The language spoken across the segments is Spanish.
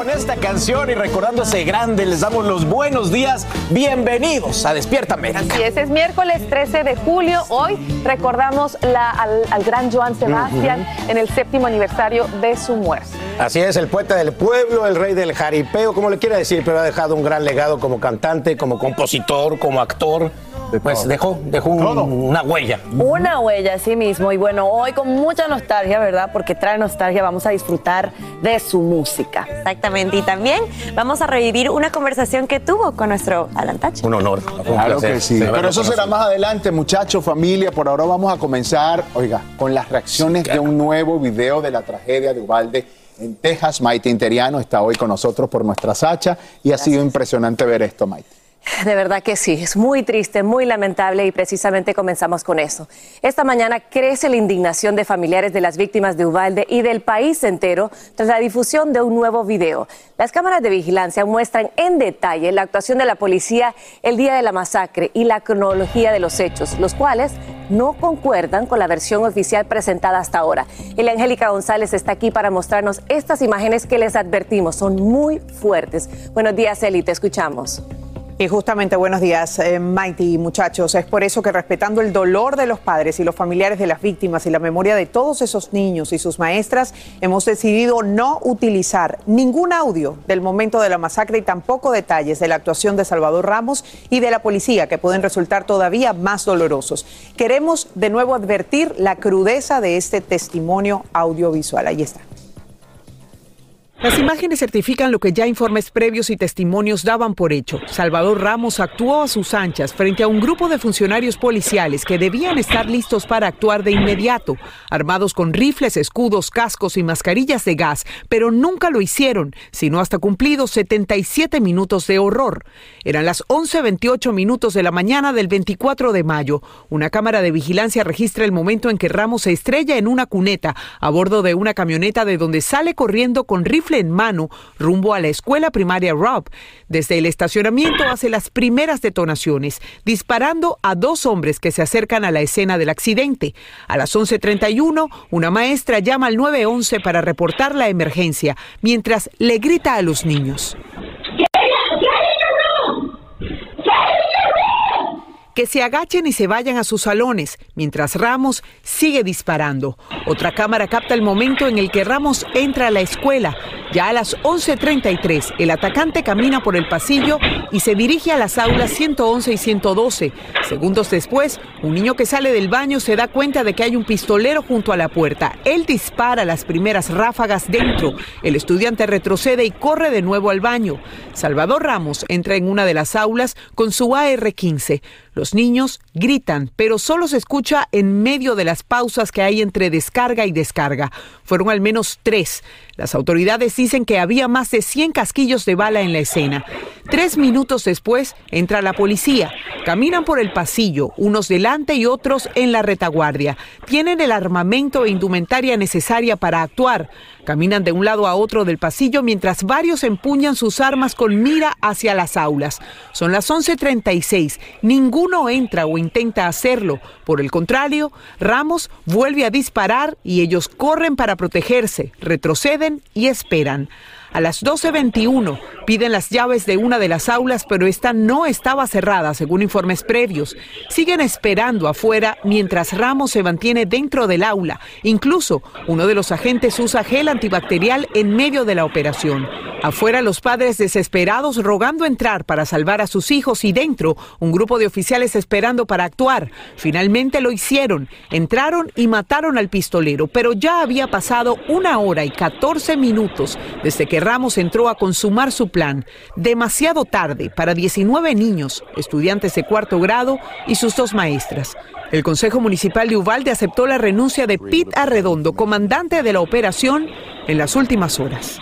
Con esta canción y recordándose grande, les damos los buenos días. Bienvenidos a Despierta América. Así es, es miércoles 13 de julio. Hoy recordamos la- al, al gran Joan Sebastián en el séptimo aniversario de su muerte. Así es, el poeta del pueblo, el rey del jaripeo, como le quiera decir, pero ha dejado un gran legado como cantante, como compositor, como actor. Pues dejó, dejó un- una huella. Una huella, sí mismo. Y bueno, hoy con mucha nostalgia, ¿verdad? Porque trae nostalgia, vamos a disfrutar de su música. Exactamente, y también vamos a revivir una conversación que tuvo con nuestro Alan Tachi. Un honor. un Claro placer. que sí. Pero eso será más adelante, muchachos, familia. Por ahora vamos a comenzar, oiga, con las reacciones de un nuevo video de la tragedia de Ubalde en Texas. Maite Interiano está hoy con nosotros por nuestra Sacha y ha sido impresionante ver esto, Maite. De verdad que sí, es muy triste, muy lamentable y precisamente comenzamos con eso. Esta mañana crece la indignación de familiares de las víctimas de Ubalde y del país entero tras la difusión de un nuevo video. Las cámaras de vigilancia muestran en detalle la actuación de la policía el día de la masacre y la cronología de los hechos, los cuales no concuerdan con la versión oficial presentada hasta ahora. Elia Angélica González está aquí para mostrarnos estas imágenes que les advertimos, son muy fuertes. Buenos días, Eli, te escuchamos. Y justamente buenos días, eh, Mighty muchachos. Es por eso que respetando el dolor de los padres y los familiares de las víctimas y la memoria de todos esos niños y sus maestras, hemos decidido no utilizar ningún audio del momento de la masacre y tampoco detalles de la actuación de Salvador Ramos y de la policía que pueden resultar todavía más dolorosos. Queremos de nuevo advertir la crudeza de este testimonio audiovisual. Ahí está. Las imágenes certifican lo que ya informes previos y testimonios daban por hecho. Salvador Ramos actuó a sus anchas frente a un grupo de funcionarios policiales que debían estar listos para actuar de inmediato, armados con rifles, escudos, cascos y mascarillas de gas, pero nunca lo hicieron, sino hasta cumplidos 77 minutos de horror. Eran las 11.28 minutos de la mañana del 24 de mayo. Una cámara de vigilancia registra el momento en que Ramos se estrella en una cuneta a bordo de una camioneta de donde sale corriendo con en mano rumbo a la escuela primaria Rob. Desde el estacionamiento hace las primeras detonaciones, disparando a dos hombres que se acercan a la escena del accidente. A las 11.31, una maestra llama al 911 para reportar la emergencia, mientras le grita a los niños. Que se agachen y se vayan a sus salones, mientras Ramos sigue disparando. Otra cámara capta el momento en el que Ramos entra a la escuela. Ya a las 11.33, el atacante camina por el pasillo y se dirige a las aulas 111 y 112. Segundos después, un niño que sale del baño se da cuenta de que hay un pistolero junto a la puerta. Él dispara las primeras ráfagas dentro. El estudiante retrocede y corre de nuevo al baño. Salvador Ramos entra en una de las aulas con su AR-15. Los niños gritan, pero solo se escucha en medio de las pausas que hay entre descarga y descarga. Fueron al menos tres. Las autoridades dicen que había más de 100 casquillos de bala en la escena. Tres minutos después entra la policía. Caminan por el pasillo, unos delante y otros en la retaguardia. Tienen el armamento e indumentaria necesaria para actuar. Caminan de un lado a otro del pasillo mientras varios empuñan sus armas con mira hacia las aulas. Son las 11:36. Ninguno entra o intenta hacerlo. Por el contrario, Ramos vuelve a disparar y ellos corren para protegerse, retroceden y esperan. A las 12.21 piden las llaves de una de las aulas, pero esta no estaba cerrada, según informes previos. Siguen esperando afuera mientras Ramos se mantiene dentro del aula. Incluso uno de los agentes usa gel antibacterial en medio de la operación. Afuera los padres desesperados rogando entrar para salvar a sus hijos y dentro un grupo de oficiales esperando para actuar. Finalmente lo hicieron. Entraron y mataron al pistolero, pero ya había pasado una hora y 14 minutos desde que Ramos entró a consumar su plan. Demasiado tarde para 19 niños, estudiantes de cuarto grado y sus dos maestras. El Consejo Municipal de Uvalde aceptó la renuncia de Pete Arredondo, comandante de la operación, en las últimas horas.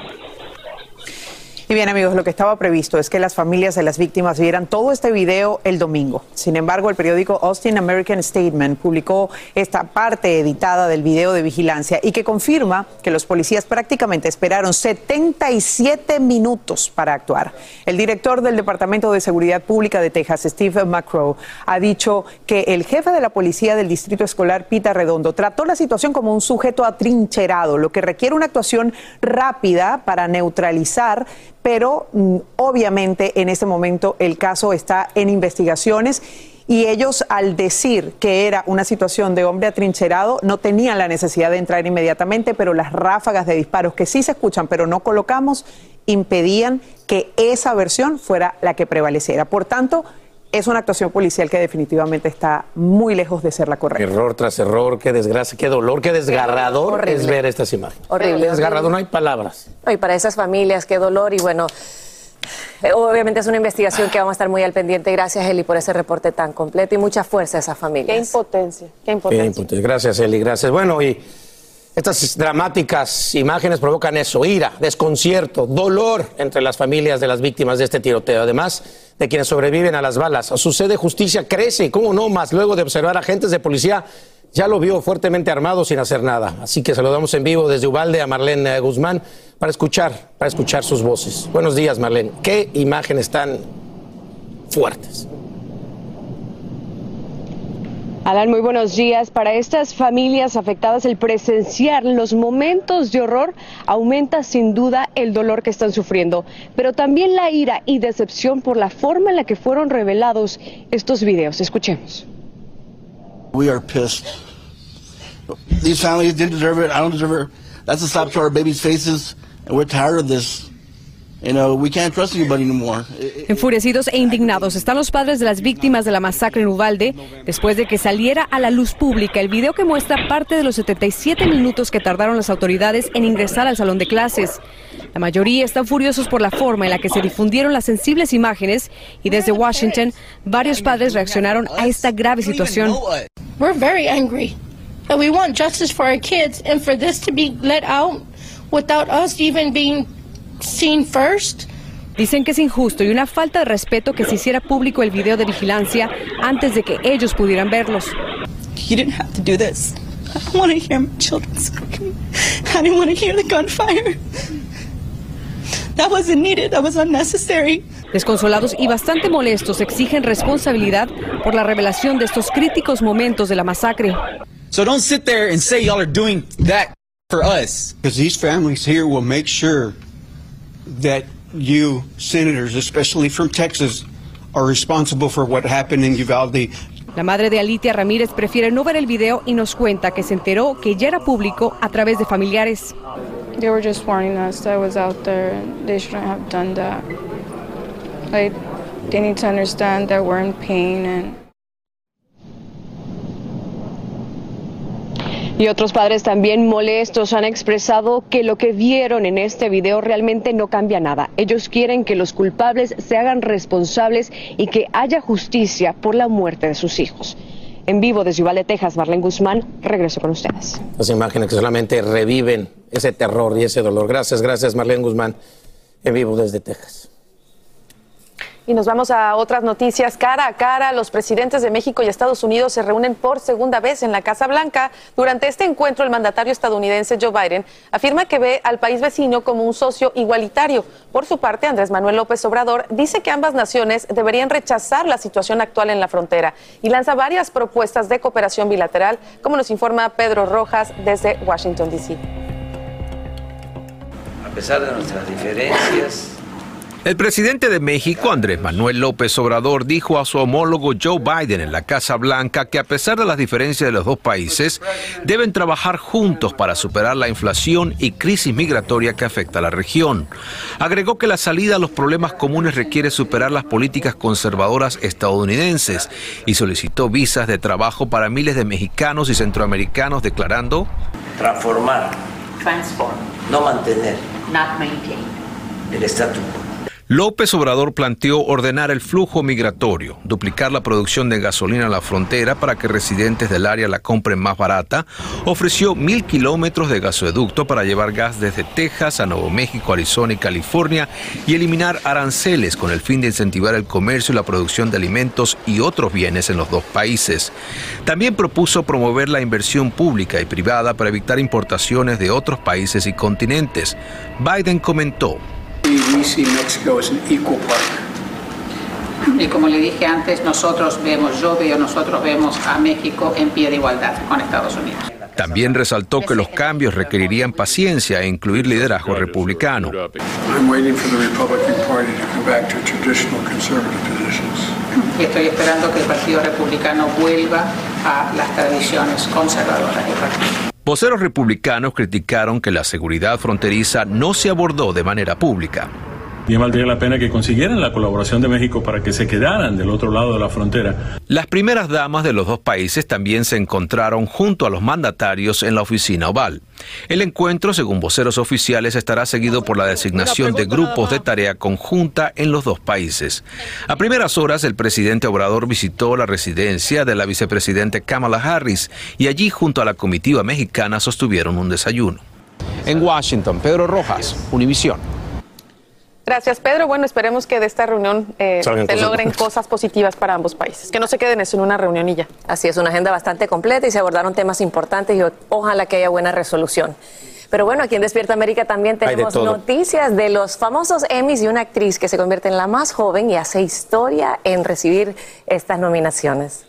Y bien amigos, lo que estaba previsto es que las familias de las víctimas vieran todo este video el domingo. Sin embargo, el periódico Austin American Statement publicó esta parte editada del video de vigilancia y que confirma que los policías prácticamente esperaron 77 minutos para actuar. El director del Departamento de Seguridad Pública de Texas, Steve McCrow, ha dicho que el jefe de la policía del distrito escolar, Pita Redondo, trató la situación como un sujeto atrincherado, lo que requiere una actuación rápida para neutralizar pero mm, obviamente en este momento el caso está en investigaciones y ellos al decir que era una situación de hombre atrincherado no tenían la necesidad de entrar inmediatamente, pero las ráfagas de disparos que sí se escuchan pero no colocamos impedían que esa versión fuera la que prevaleciera. Por tanto, es una actuación policial que definitivamente está muy lejos de ser la correcta. Error tras error, qué desgracia, qué dolor, qué desgarrador es ver estas imágenes. Horrible. Desgarrador, no hay palabras. Y para esas familias, qué dolor y bueno. Obviamente es una investigación que vamos a estar muy al pendiente. Gracias, Eli, por ese reporte tan completo y mucha fuerza a esas familias. Qué impotencia, qué Qué impotencia. Gracias, Eli, gracias. Bueno, y estas dramáticas imágenes provocan eso, ira, desconcierto, dolor entre las familias de las víctimas de este tiroteo, además de quienes sobreviven a las balas. Su sed de justicia crece, ¿cómo no? Más luego de observar agentes de policía, ya lo vio fuertemente armado sin hacer nada. Así que saludamos en vivo desde Ubalde a Marlene eh, Guzmán para escuchar, para escuchar sus voces. Buenos días, Marlene. Qué imágenes tan fuertes. Alan, muy buenos días. Para estas familias afectadas, el presenciar los momentos de horror aumenta sin duda el dolor que están sufriendo, pero también la ira y decepción por la forma en la que fueron revelados estos videos. Escuchemos. We are pissed. These families didn't deserve it. I don't deserve it. That's a slap to our babies' faces, and we're tired of this. Enfurecidos e indignados están los padres de las víctimas de la masacre en Uvalde después de que saliera a la luz pública el video que muestra parte de los 77 minutos que tardaron las autoridades en ingresar al salón de clases. La mayoría están furiosos por la forma en la que se difundieron las sensibles imágenes y desde Washington varios padres reaccionaron a esta grave situación. We're very angry. And we want justice for our kids and for this to be let out without us even being seen first. Dicen que es injusto y una falta de respeto que se hiciera público el video de vigilancia antes de que ellos pudieran verlos. You didn't have to do this. I don't want to hear my children screaming. I didn't want to hear the gunfire. That wasn't needed. That was unnecessary. Desconsolados y bastante molestos exigen responsabilidad por la revelación de estos críticos momentos de la masacre. So don't sit there and say y'all are doing that for us. Because these families here will make sure that you, senators, especially from Texas, are responsible for what happened in Uvalde. La madre de Alitia Ramírez prefiere no ver el video y nos cuenta que se enteró que ya era público a través de familiares. They were just warning us that I was out there and they shouldn't have done that. Like, they need to understand that we're in pain and Y otros padres también molestos han expresado que lo que vieron en este video realmente no cambia nada. Ellos quieren que los culpables se hagan responsables y que haya justicia por la muerte de sus hijos. En vivo desde Uvalde, Texas, Marlene Guzmán, regreso con ustedes. Las imágenes que solamente reviven ese terror y ese dolor. Gracias, gracias Marlene Guzmán, en vivo desde Texas. Y nos vamos a otras noticias. Cara a cara, los presidentes de México y Estados Unidos se reúnen por segunda vez en la Casa Blanca. Durante este encuentro, el mandatario estadounidense Joe Biden afirma que ve al país vecino como un socio igualitario. Por su parte, Andrés Manuel López Obrador dice que ambas naciones deberían rechazar la situación actual en la frontera y lanza varias propuestas de cooperación bilateral, como nos informa Pedro Rojas desde Washington, D.C. A pesar de nuestras diferencias, el presidente de México, Andrés Manuel López Obrador, dijo a su homólogo Joe Biden en la Casa Blanca que a pesar de las diferencias de los dos países, deben trabajar juntos para superar la inflación y crisis migratoria que afecta a la región. Agregó que la salida a los problemas comunes requiere superar las políticas conservadoras estadounidenses y solicitó visas de trabajo para miles de mexicanos y centroamericanos, declarando transformar, no mantener el estatus quo. López Obrador planteó ordenar el flujo migratorio, duplicar la producción de gasolina en la frontera para que residentes del área la compren más barata, ofreció mil kilómetros de gasoducto para llevar gas desde Texas a Nuevo México, Arizona y California y eliminar aranceles con el fin de incentivar el comercio y la producción de alimentos y otros bienes en los dos países. También propuso promover la inversión pública y privada para evitar importaciones de otros países y continentes. Biden comentó. Y como le dije antes, nosotros vemos, yo veo, nosotros vemos a México en pie de igualdad con Estados Unidos. También resaltó que los cambios requerirían paciencia e incluir liderazgo republicano. Y estoy esperando que el Partido Republicano vuelva a las tradiciones conservadoras del partido. Voceros republicanos criticaron que la seguridad fronteriza no se abordó de manera pública. Bien valdría la pena que consiguieran la colaboración de México para que se quedaran del otro lado de la frontera. Las primeras damas de los dos países también se encontraron junto a los mandatarios en la oficina oval. El encuentro, según voceros oficiales, estará seguido por la designación de grupos de tarea conjunta en los dos países. A primeras horas, el presidente Obrador visitó la residencia de la vicepresidente Kamala Harris y allí, junto a la comitiva mexicana, sostuvieron un desayuno. En Washington, Pedro Rojas, Univisión. Gracias, Pedro. Bueno, esperemos que de esta reunión eh, se logren cosas positivas para ambos países, que no se queden eso en una reunión y ya. Así es, una agenda bastante completa y se abordaron temas importantes y ojalá que haya buena resolución. Pero bueno, aquí en Despierta América también tenemos noticias de los famosos Emmys y una actriz que se convierte en la más joven y hace historia en recibir estas nominaciones.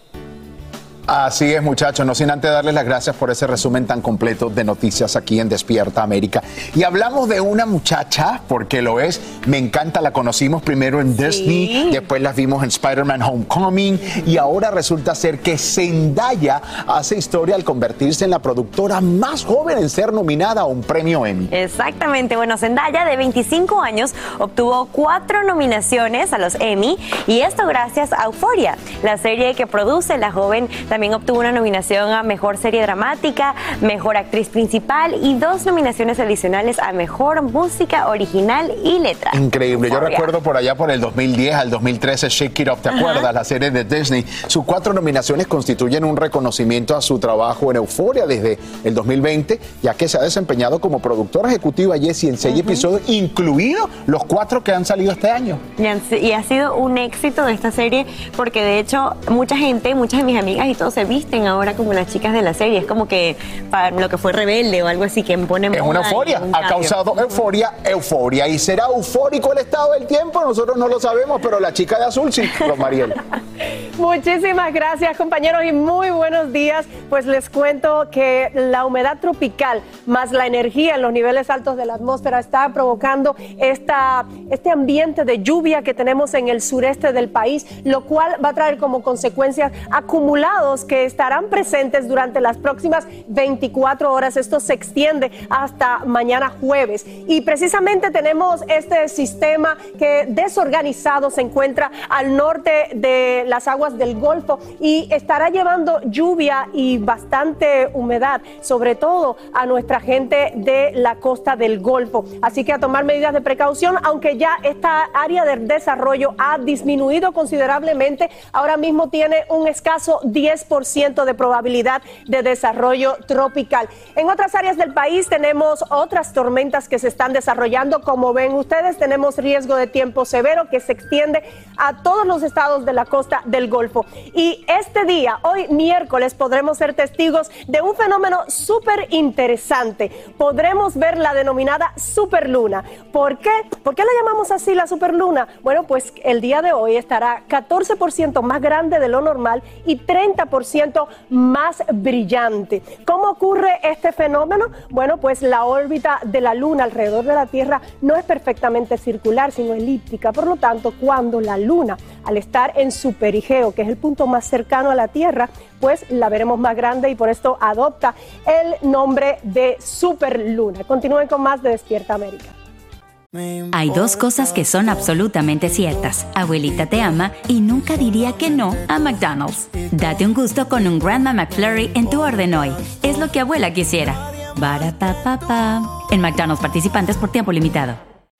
Así es, muchachos. No sin antes darles las gracias por ese resumen tan completo de noticias aquí en Despierta América. Y hablamos de una muchacha, porque lo es. Me encanta, la conocimos primero en Disney, después la vimos en Spider-Man Homecoming y ahora resulta ser que Zendaya hace historia al convertirse en la productora más joven en ser nominada a un premio Emmy. Exactamente. Bueno, Zendaya, de 25 años, obtuvo cuatro nominaciones a los Emmy y esto gracias a Euphoria, la serie que produce la joven también obtuvo una nominación a Mejor Serie Dramática, Mejor Actriz Principal y dos nominaciones adicionales a Mejor Música Original y Letra. Increíble. Yo recuerdo por allá por el 2010 al 2013 Shake It Up, ¿te acuerdas? La serie de Disney. Sus cuatro nominaciones constituyen un reconocimiento a su trabajo en Euforia desde el 2020, ya que se ha desempeñado como productora ejecutiva Jessie en seis episodios, incluidos los cuatro que han salido este año. Y, ha sido un éxito de esta serie porque de hecho mucha gente, muchas de mis amigas y todos se visten ahora como las chicas de la serie. Es como que para lo que fue rebelde o algo así que ponen. Es una euforia. Ha causado euforia, euforia. ¿Y será eufórico el estado del tiempo? Nosotros no lo sabemos, pero la chica de azul sí, los Mariel. Muchísimas gracias, compañeros, y muy buenos días. Pues les cuento que la humedad tropical más la energía en los niveles altos de la atmósfera está provocando esta, este ambiente de lluvia que tenemos en el sureste del país, lo cual va a traer como consecuencias acumulados que estarán presentes durante las próximas 24 horas. Esto se extiende hasta mañana jueves. Y precisamente tenemos este sistema que desorganizado se encuentra al norte de las aguas del Golfo y estará llevando lluvia y bastante humedad, sobre todo a nuestra gente de la costa del Golfo. Así que a tomar medidas de precaución, aunque ya esta área del desarrollo ha disminuido considerablemente, ahora mismo tiene un escaso 10% de probabilidad de desarrollo tropical. En otras áreas del país tenemos otras tormentas que se están desarrollando. Como ven ustedes, tenemos riesgo de tiempo severo que se extiende a todos los estados de la costa del Golfo. Y este día, hoy miércoles, podremos ser testigos de un fenómeno súper interesante. Podremos ver la denominada superluna. ¿Por qué? ¿Por qué la llamamos así la superluna? Bueno, pues el día de hoy estará 14% más grande de lo normal y 30% más brillante. ¿Cómo ocurre este fenómeno? Bueno, pues la órbita de la luna alrededor de la Tierra no es perfectamente circular, sino elíptica. Por lo tanto, cuando la luna, al estar en su perigeo, que es el punto más cercano a la Tierra, pues la veremos más grande y por esto adopta el nombre de superluna. Continúen con más de Despierta América. Hay dos cosas que son absolutamente ciertas. Abuelita te ama y nunca diría que no a McDonald's. Date un gusto con un Grandma McFlurry en tu orden hoy. Es lo que abuela quisiera. Barata En McDonald's participantes por tiempo limitado.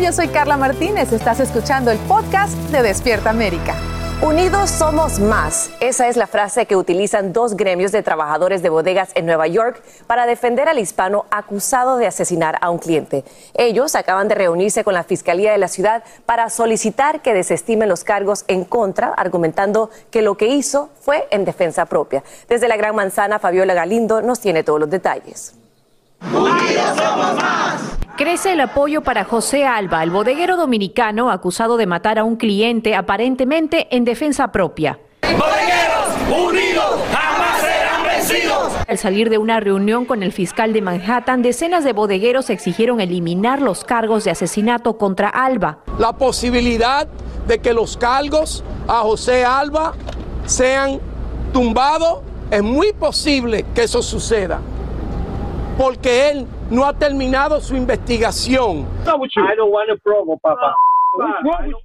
yo soy Carla Martínez. Estás escuchando el podcast de Despierta América. Unidos somos más. Esa es la frase que utilizan dos gremios de trabajadores de bodegas en Nueva York para defender al hispano acusado de asesinar a un cliente. Ellos acaban de reunirse con la Fiscalía de la ciudad para solicitar que desestimen los cargos en contra, argumentando que lo que hizo fue en defensa propia. Desde la Gran Manzana, Fabiola Galindo nos tiene todos los detalles. Unidos somos más. Crece el apoyo para José Alba, el bodeguero dominicano acusado de matar a un cliente aparentemente en defensa propia. ¡Bodegueros unidos jamás serán vencidos! Al salir de una reunión con el fiscal de Manhattan, decenas de bodegueros exigieron eliminar los cargos de asesinato contra Alba. La posibilidad de que los cargos a José Alba sean tumbados, es muy posible que eso suceda porque él no ha terminado su investigación.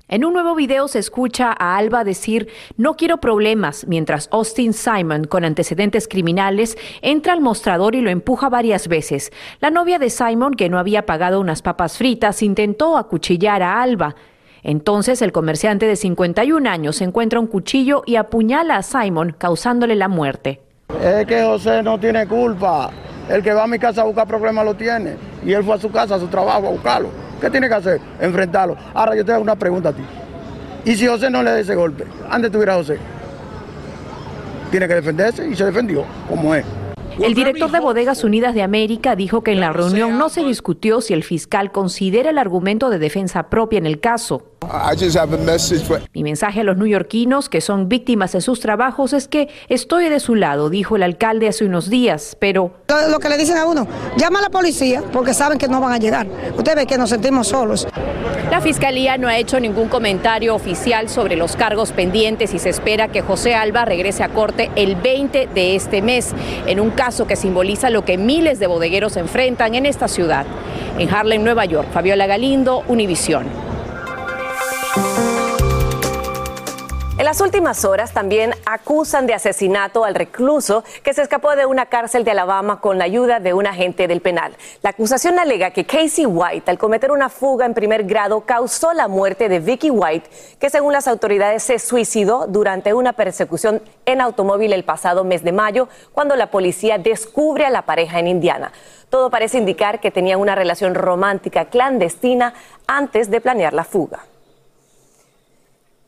En un nuevo video se escucha a Alba decir no quiero problemas, mientras Austin Simon, con antecedentes criminales, entra al mostrador y lo empuja varias veces. La novia de Simon, que no había pagado unas papas fritas, intentó acuchillar a Alba. Entonces el comerciante de 51 años encuentra un cuchillo y apuñala a Simon, causándole la muerte. Es que José no tiene culpa. El que va a mi casa a buscar problemas lo tiene. Y él fue a su casa, a su trabajo, a buscarlo. ¿Qué tiene que hacer? Enfrentarlo. Ahora yo te hago una pregunta a ti. ¿Y si José no le da ese golpe? ¿Dónde estuviera José? Tiene que defenderse y se defendió, como es. El director de Bodegas Unidas de América dijo que en la reunión no se discutió si el fiscal considera el argumento de defensa propia en el caso. Mi mensaje a los neoyorquinos que son víctimas de sus trabajos es que estoy de su lado, dijo el alcalde hace unos días, pero... Lo, que le dicen a uno, llama a la policía porque saben que no van a llegar. Usted ve que nos sentimos solos. La fiscalía no ha hecho ningún comentario oficial sobre los cargos pendientes y se espera que José Alba regrese a corte el 20 de este mes, en un caso que simboliza lo que miles de bodegueros enfrentan en esta ciudad. En Harlem, Nueva York, Fabiola Galindo, Univisión. Las últimas horas también acusan de asesinato al recluso que se escapó de una cárcel de Alabama con la ayuda de un agente del penal. La acusación alega que Casey White, al cometer una fuga en primer grado, causó la muerte de Vicky White, que según las autoridades se suicidó durante una persecución en automóvil el pasado mes de mayo, cuando la policía descubre a la pareja en Indiana. Todo parece indicar que tenían una relación romántica clandestina antes de planear la fuga.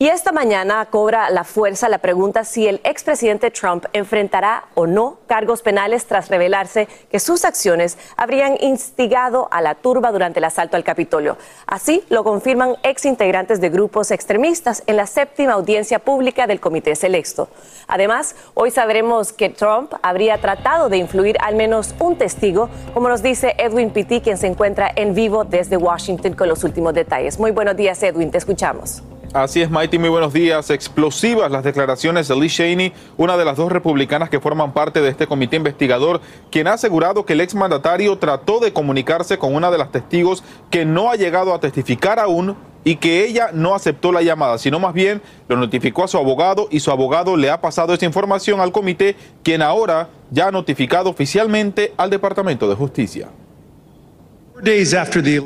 Y esta mañana cobra la fuerza la pregunta si el expresidente Trump enfrentará o no cargos penales tras revelarse que sus acciones habrían instigado a la turba durante el asalto al Capitolio. Así lo confirman exintegrantes de grupos extremistas en la séptima audiencia pública del Comité Selecto. Además, hoy sabremos que Trump habría tratado de influir al menos un testigo, como nos dice Edwin Pitti, quien se encuentra en vivo desde Washington con los últimos detalles. Muy buenos días, Edwin, te escuchamos. Así es, Mighty, muy buenos días. Explosivas las declaraciones de Liz Cheney, una de las dos republicanas que forman parte de este comité investigador, quien ha asegurado que el exmandatario trató de comunicarse con una de las testigos que no ha llegado a testificar aún y que ella no aceptó la llamada, sino más bien lo notificó a su abogado y su abogado le ha pasado esa información al comité, quien ahora ya ha notificado oficialmente al Departamento de Justicia.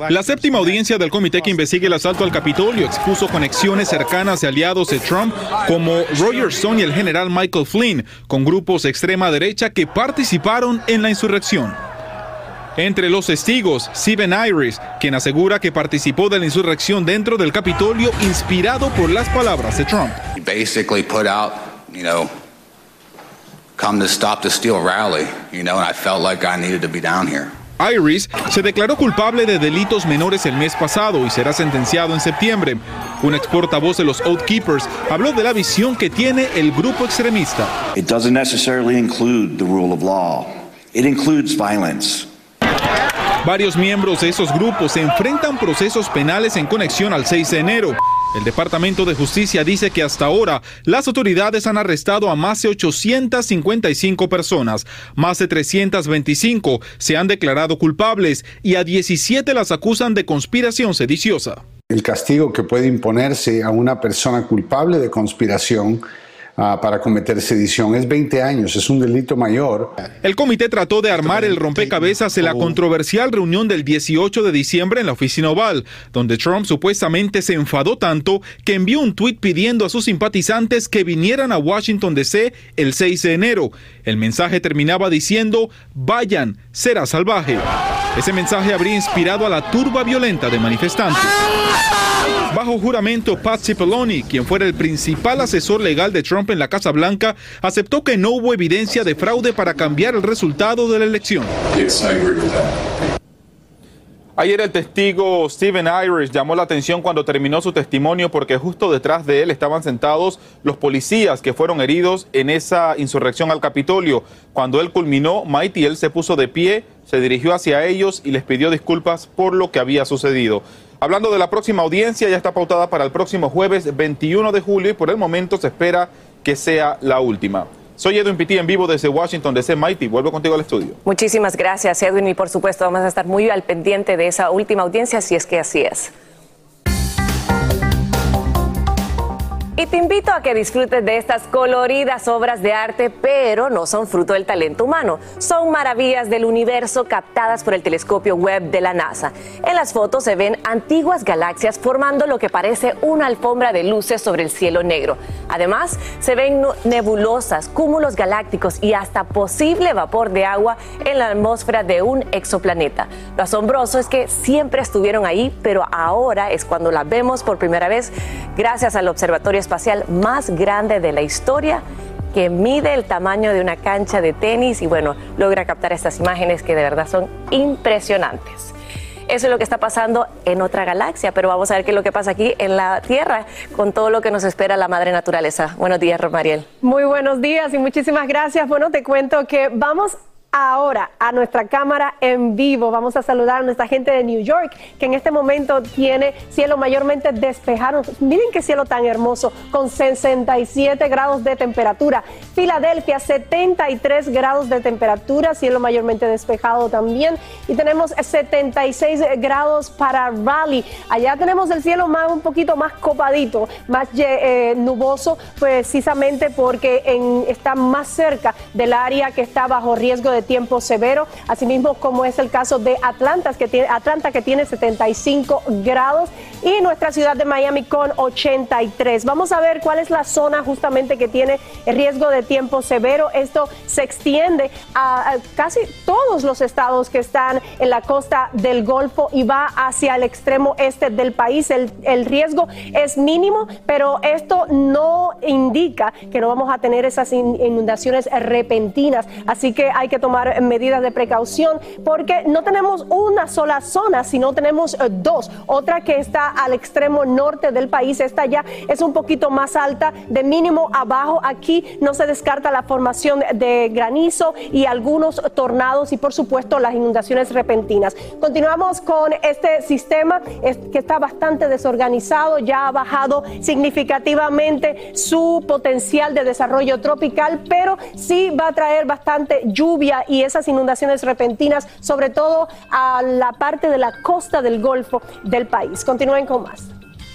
La séptima audiencia del comité que investiga el asalto al Capitolio expuso conexiones cercanas de aliados de Trump como Roger Stone y el general Michael Flynn, con grupos de extrema derecha que participaron en la insurrección. Entre los testigos, Steven Iris, quien asegura que participó de la insurrección dentro del Capitolio inspirado por las palabras de Trump. Basically put out, you know, come to stop the steal rally, you know, and I felt like I needed to be down here. Iris se declaró culpable de delitos menores el mes pasado y será sentenciado en septiembre. Un ex portavoz de los Oath Keepers habló de la visión que tiene el grupo extremista. It doesn't necessarily include the rule of law. It includes violence. Varios miembros de esos grupos se enfrentan procesos penales en conexión al 6 de enero. El Departamento de Justicia dice que hasta ahora las autoridades han arrestado a más de 855 personas, más de 325 se han declarado culpables y a 17 las acusan de conspiración sediciosa. El castigo que puede imponerse a una persona culpable de conspiración Ah, para cometer sedición. Es 20 años, es un delito mayor. El comité trató de armar el rompecabezas en la controversial reunión del 18 de diciembre en la oficina oval, donde Trump supuestamente se enfadó tanto que envió un tuit pidiendo a sus simpatizantes que vinieran a Washington DC el 6 de enero. El mensaje terminaba diciendo, vayan, será salvaje. Ese mensaje habría inspirado a la turba violenta de manifestantes. Bajo juramento, Pat Cipollone, quien fuera el principal asesor legal de Trump en la Casa Blanca, aceptó que no hubo evidencia de fraude para cambiar el resultado de la elección. Ayer el testigo Steven Irish llamó la atención cuando terminó su testimonio porque justo detrás de él estaban sentados los policías que fueron heridos en esa insurrección al Capitolio. Cuando él culminó, Mighty él se puso de pie, se dirigió hacia ellos y les pidió disculpas por lo que había sucedido. Hablando de la próxima audiencia, ya está pautada para el próximo jueves 21 de julio y por el momento se espera que sea la última. Soy Edwin Pitti en vivo desde Washington, DC Mighty. Vuelvo contigo al estudio. Muchísimas gracias, Edwin, y por supuesto vamos a estar muy al pendiente de esa última audiencia, si es que así es. Y te invito a que disfrutes de estas coloridas obras de arte, pero no son fruto del talento humano. Son maravillas del universo captadas por el telescopio Webb de la NASA. En las fotos se ven antiguas galaxias formando lo que parece una alfombra de luces sobre el cielo negro. Además, se ven nebulosas, cúmulos galácticos y hasta posible vapor de agua en la atmósfera de un exoplaneta. Lo asombroso es que siempre estuvieron ahí, pero ahora es cuando las vemos por primera vez gracias al Observatorio Espacial más grande de la historia que mide el tamaño de una cancha de tenis y bueno, logra captar estas imágenes que de verdad son impresionantes. Eso es lo que está pasando en otra galaxia, pero vamos a ver qué es lo que pasa aquí en la Tierra con todo lo que nos espera la madre naturaleza. Buenos días, Romariel. Muy buenos días y muchísimas gracias. Bueno, te cuento que vamos ahora a nuestra cámara en vivo. Vamos a saludar a nuestra gente de New York, que en este momento tiene cielo mayormente despejado. Miren qué cielo tan hermoso, con 67 grados de temperatura. Filadelfia, 73 grados de temperatura, cielo mayormente despejado también. Y tenemos 76 grados para Raleigh. Allá tenemos el cielo más, un poquito más copadito, más eh, nuboso, precisamente porque en, está más cerca del área que está bajo riesgo de tiempo severo, asimismo como es el caso de Atlanta, que tiene, Atlanta que tiene 75 grados y nuestra ciudad de Miami con 83. Vamos a ver cuál es la zona justamente que tiene riesgo de tiempo severo. Esto se extiende a, casi todos los estados que están en la costa del Golfo y va hacia el extremo este del país. El, el riesgo es mínimo, pero esto no indica que no vamos a tener esas inundaciones repentinas. Así que hay que tomar medidas de precaución porque no tenemos una sola zona, sino tenemos eh, dos. Otra que está al extremo norte del país, esta ya es un poquito más alta, de mínimo abajo. Aquí no se descarta la formación de granizo y algunos tornados y por supuesto las inundaciones repentinas. Continuamos con este sistema que está bastante desorganizado, ya ha bajado significativamente su potencial de desarrollo tropical, pero sí va a traer bastante lluvia y esas inundaciones repentinas, sobre todo a la parte de la costa del Golfo del país. Continúen con más.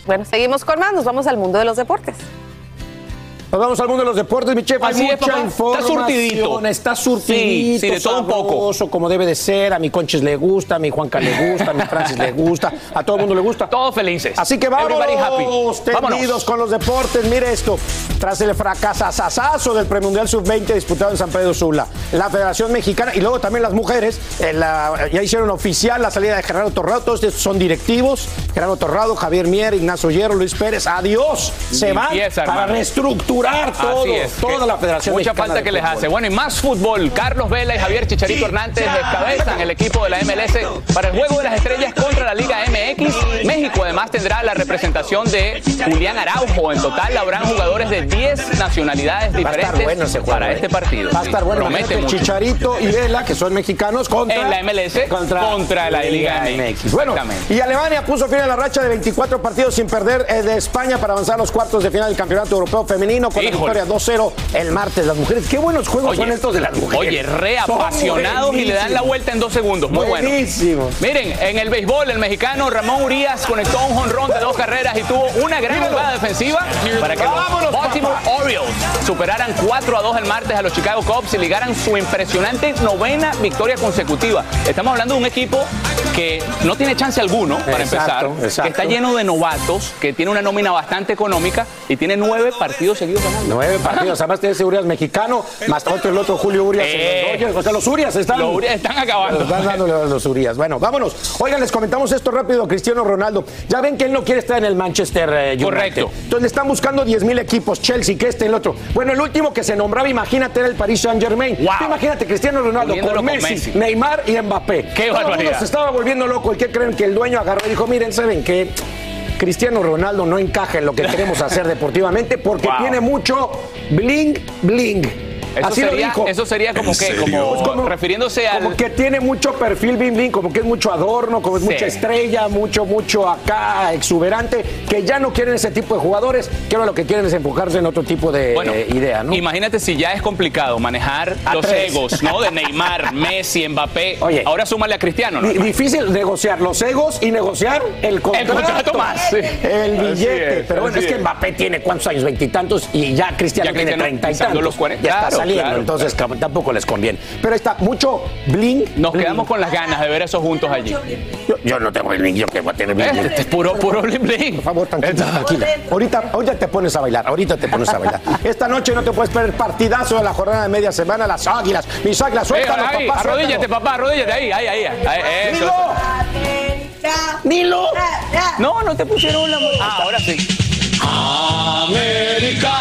Bueno, seguimos con más, nos vamos al mundo de los deportes. Nos vamos al mundo de los deportes, mi chef. Hay Así es, mucha información. Está surtidito. Está surtidito. Sí, todo un poco. como debe de ser. A mi Conches le gusta, a mi Juanca le gusta, a mi Francis le gusta, a todo el mundo le gusta. Todos felices. Así que Everybody happy. vamos tendidos Vámonos. con los deportes. Mire esto. Tras el fracasazazo del Premundial Sub-20 disputado en San Pedro Sula, la Federación Mexicana y luego también las mujeres eh, la- ya hicieron oficial la salida de Gerardo Torrado. Todos estos son directivos. Gerardo Torrado, Javier Mier, Ignacio Hierro, Luis Pérez. Adiós. Se van para hermano. Reestructurar todo. Así es. Toda la Federación Mucha Mexicana falta que les hace. Bueno, y más fútbol. Carlos Vela y Javier Chicharito Hernández descabezan el equipo de la MLS para el Juego de las Estrellas contra la Liga MX. México además tendrá la representación de Julián Araujo. En total habrán jugadores de 10 nacionalidades diferentes bueno ese juego, para ¿eh? este partido. Va a estar bueno. Promete mucho. Chicharito y Vela, que son mexicanos, contra. En la MLS contra la Liga MX. Bueno, y Alemania puso fin a la racha de 24 partidos sin perder eh, de España para avanzar a los cuartos de final del Campeonato Europeo Femenino con la victoria 2-0 el martes. Las mujeres, qué buenos juegos Oye, son estos de las mujeres. Oye, re Son apasionados y le dan la vuelta en dos segundos. Muy bueno. Buenísimos. Miren, en el béisbol, el mexicano Ramón Urias conectó un jonrón de dos carreras y tuvo una gran jugada defensiva para que los Baltimore Orioles superaran 4 a 2 el martes a los Chicago Cubs y ligaran su impresionante novena victoria consecutiva. Estamos hablando de un equipo que no tiene chance alguno, para Exacto, empezar, exacto. que está lleno de novatos, que tiene una nómina bastante económica y tiene nueve partidos seguidos ganando. Nueve partidos, además tiene ese Urias mexicano, más otro el otro Julio Urias Eh. los. O sea, los Urias están. Los Urias están acabando. Están dándole a los Urias. Bueno, vámonos. Oigan, les comentamos esto rápido, Cristiano Ronaldo. Ya ven que él no quiere estar en el Manchester eh, United. Correcto. Entonces le están buscando 10 mil equipos, Chelsea, que este, el otro. Bueno, el último que se nombraba, imagínate, era el Paris Saint Germain. Imagínate, Cristiano Ronaldo con con Messi, Messi. Neymar y Mbappé. Qué Todo mundo barbaridad. se estaba volviendo loco. ¿Y qué creen? Que el dueño agarró y dijo, miren, ¿saben qué? Cristiano Ronaldo no encaja en lo que queremos hacer deportivamente porque Wow. tiene mucho bling bling. Eso Así lo sería, dijo. eso sería como ¿En que, serio? como, Pues como- refiriéndose al. Como que tiene mucho perfil bling bling, como que es mucho adorno, como es Sí. mucha estrella, mucho, mucho acá exuberante, que ya no quieren ese tipo de jugadores, que ahora lo que quieren es enfocarse en otro tipo de Bueno, eh, idea, ¿no? Imagínate si ya es complicado manejar A los tres. egos, ¿no? De Neymar, Messi, Mbappé. Oye. ahora súmale a Cristiano, ¿no? Di- Difícil negociar los egos y negociar el contrato. contrato más, sí. El billete. es, Pero bueno, es que. Mbappé tiene cuántos años, veintitantos, y ya Cristiano Ya tiene treinta y tantos. los 40. Ya está Claro, saliendo, claro, entonces tampoco les conviene. Pero ahí está, mucho bling. Nos bling. quedamos con las ganas de ver esos juntos allí. Yo, yo no tengo bling, yo que voy a tener bling. Este es puro, puro bling bling. Por favor, tranquila, tranquila. Ahorita, ahorita te pones a bailar, ahorita te pones a bailar. Esta noche no te puedes perder partidazo de la jornada de media semana, las águilas. Mis águilas, Eh, suéltalo, ahí, papá, arrodíllate, suéltalo. papá, arrodíllate ahí, ahí, ahí. ahí, eso, ¡Nilo! eso. ¡Nilo! No, no te pusieron la. Ah, ahora sí. América.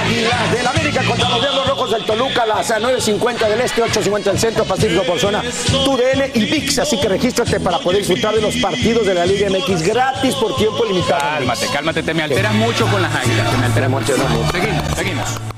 Águilas del América contra los Diablos Rojos del Toluca, las 9.50 del Este, 8.50 del Centro, Pacífico por zona, TUDN y VIX. Así que regístrate para poder disfrutar de los partidos de la Liga MX gratis por tiempo limitado. Cálmate, cálmate, te me alteras mucho con las águilas. Te me alteras mucho. Seguimos, seguimos.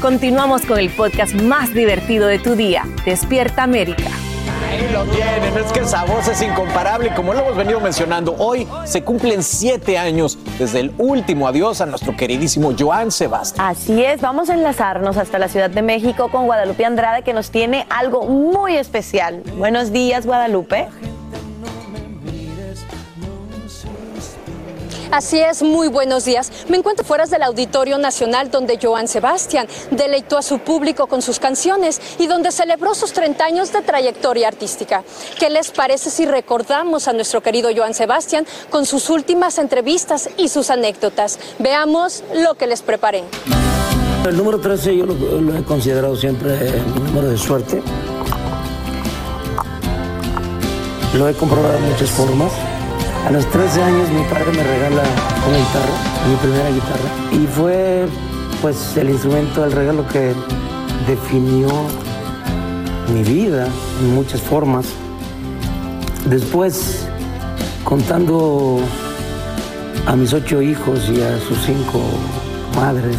Continuamos con el podcast más divertido de tu día, Despierta América. Ahí lo tienen, es que esa voz es incomparable y como lo hemos venido mencionando, hoy se cumplen siete años desde el último adiós a nuestro queridísimo Joan Sebastián. Así es, vamos a enlazarnos hasta la Ciudad de México con Guadalupe Andrade que nos tiene algo muy especial. Buenos días, Guadalupe. Así es, muy buenos días. Me encuentro fuera del Auditorio Nacional donde Joan Sebastián deleitó a su público con sus canciones y donde celebró sus 30 años de trayectoria artística. ¿Qué les parece si recordamos a nuestro querido Joan Sebastián con sus últimas entrevistas y sus anécdotas? Veamos lo que les preparé. El número 13 yo lo, lo he considerado siempre mi número de suerte. Lo he comprobado de muchas formas. A los 13 años mi padre me regala una guitarra, mi primera guitarra, y fue pues el instrumento, el regalo que definió mi vida en muchas formas. Después, contando a mis ocho hijos y a sus cinco madres,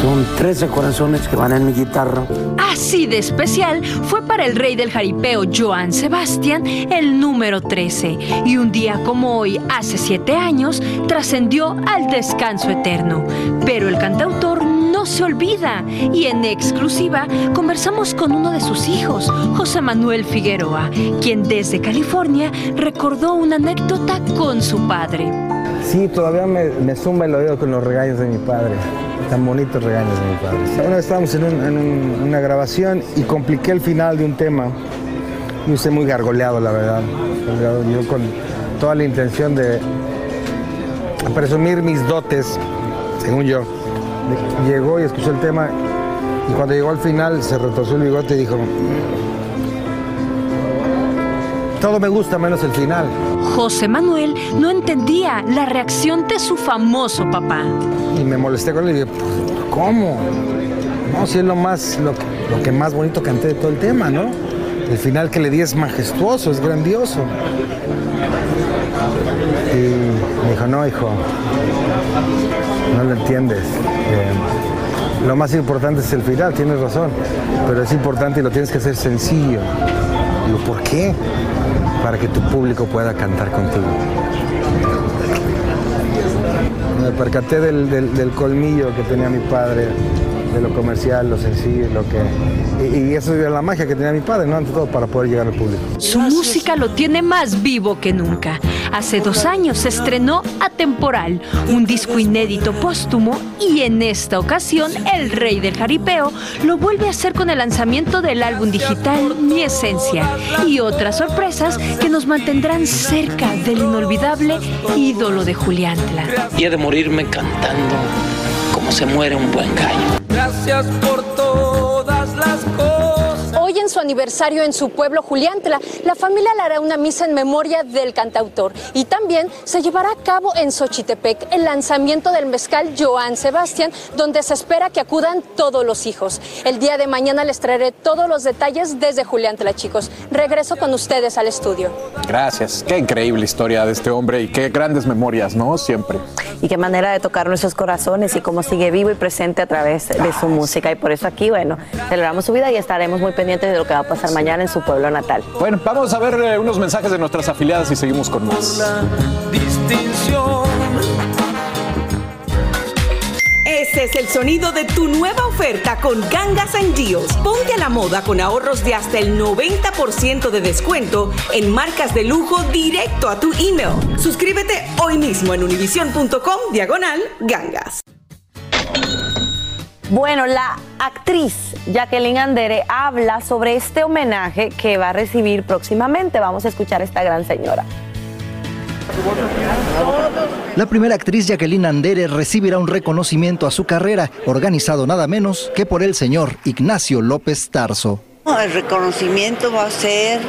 son 13 corazones que van en mi guitarra. Así de especial fue para el rey del jaripeo Joan Sebastián el número 13 y un día como hoy, hace siete años, trascendió al descanso eterno. Pero el cantautor no se olvida y en exclusiva conversamos con uno de sus hijos, José Manuel Figueroa, quien desde California recordó una anécdota con su padre. Sí, todavía me, me zumba el oído con los regaños de mi padre tan bonitos regaños de mi padre. Una vez estábamos en, un- en un- una grabación y compliqué el final de un tema. Yo hice muy gargoleado, la verdad. Yo con toda la intención de presumir mis dotes, según yo. Llegó y escuchó el tema y cuando llegó al final se retorció el bigote y dijo, todo me gusta menos el final. José Manuel no entendía la reacción de su famoso papá. Y me molesté con él y dije, ¿cómo? No, si es lo más, lo, que- lo que más bonito canté de todo el tema, ¿no? El final que le di es majestuoso, es grandioso. Y me dijo, no, hijo, no lo entiendes. Eh, lo más importante es el final, tienes razón, pero es importante y lo tienes que hacer sencillo. Digo, ¿por qué? Para que tu público pueda cantar contigo. Me percaté del, del- colmillo que tenía mi padre, de lo comercial, lo sencillo, lo que... Y, y eso era la magia que tenía mi padre, ¿no? Ante todo, para poder llegar al público. Su música lo tiene más vivo que nunca. Hace dos años se estrenó Atemporal, un disco inédito póstumo, y en esta ocasión el rey del jaripeo lo vuelve a hacer con el lanzamiento del álbum digital Mi Esencia y otras sorpresas que nos mantendrán cerca del inolvidable ídolo de Juliantla. Y he de morirme cantando como se muere un buen gallo. Gracias por todas su aniversario en su pueblo Juliantla, la familia le hará una misa en memoria del cantautor y también se llevará a cabo en Xochitepec el lanzamiento del mezcal Joan Sebastián, donde se espera que acudan todos los hijos. El día de mañana les traeré todos los detalles desde Juliantla, chicos. Regreso con ustedes al estudio. Gracias. Qué increíble historia de este hombre y qué grandes memorias, ¿no? Siempre. Y qué manera de tocar nuestros corazones y cómo sigue vivo y presente a través de su música. Y por eso aquí, bueno, celebramos su vida y estaremos muy pendientes de lo que va a pasar mañana en su pueblo natal. Bueno, vamos a ver eh, unos mensajes de nuestras afiliadas y seguimos con más. Ese es el sonido de tu nueva oferta con Gangas and Deals. Ponte a la moda con ahorros de hasta el 90% de descuento en marcas de lujo directo a tu email. Suscríbete hoy mismo en univision.com diagonal gangas. Bueno, la actriz Jacqueline Andere habla sobre este homenaje que va a recibir próximamente. Vamos a escuchar a esta gran señora. La primera actriz Jacqueline Andere recibirá un reconocimiento a su carrera, organizado nada menos que por el señor Ignacio López Tarso. El reconocimiento va a ser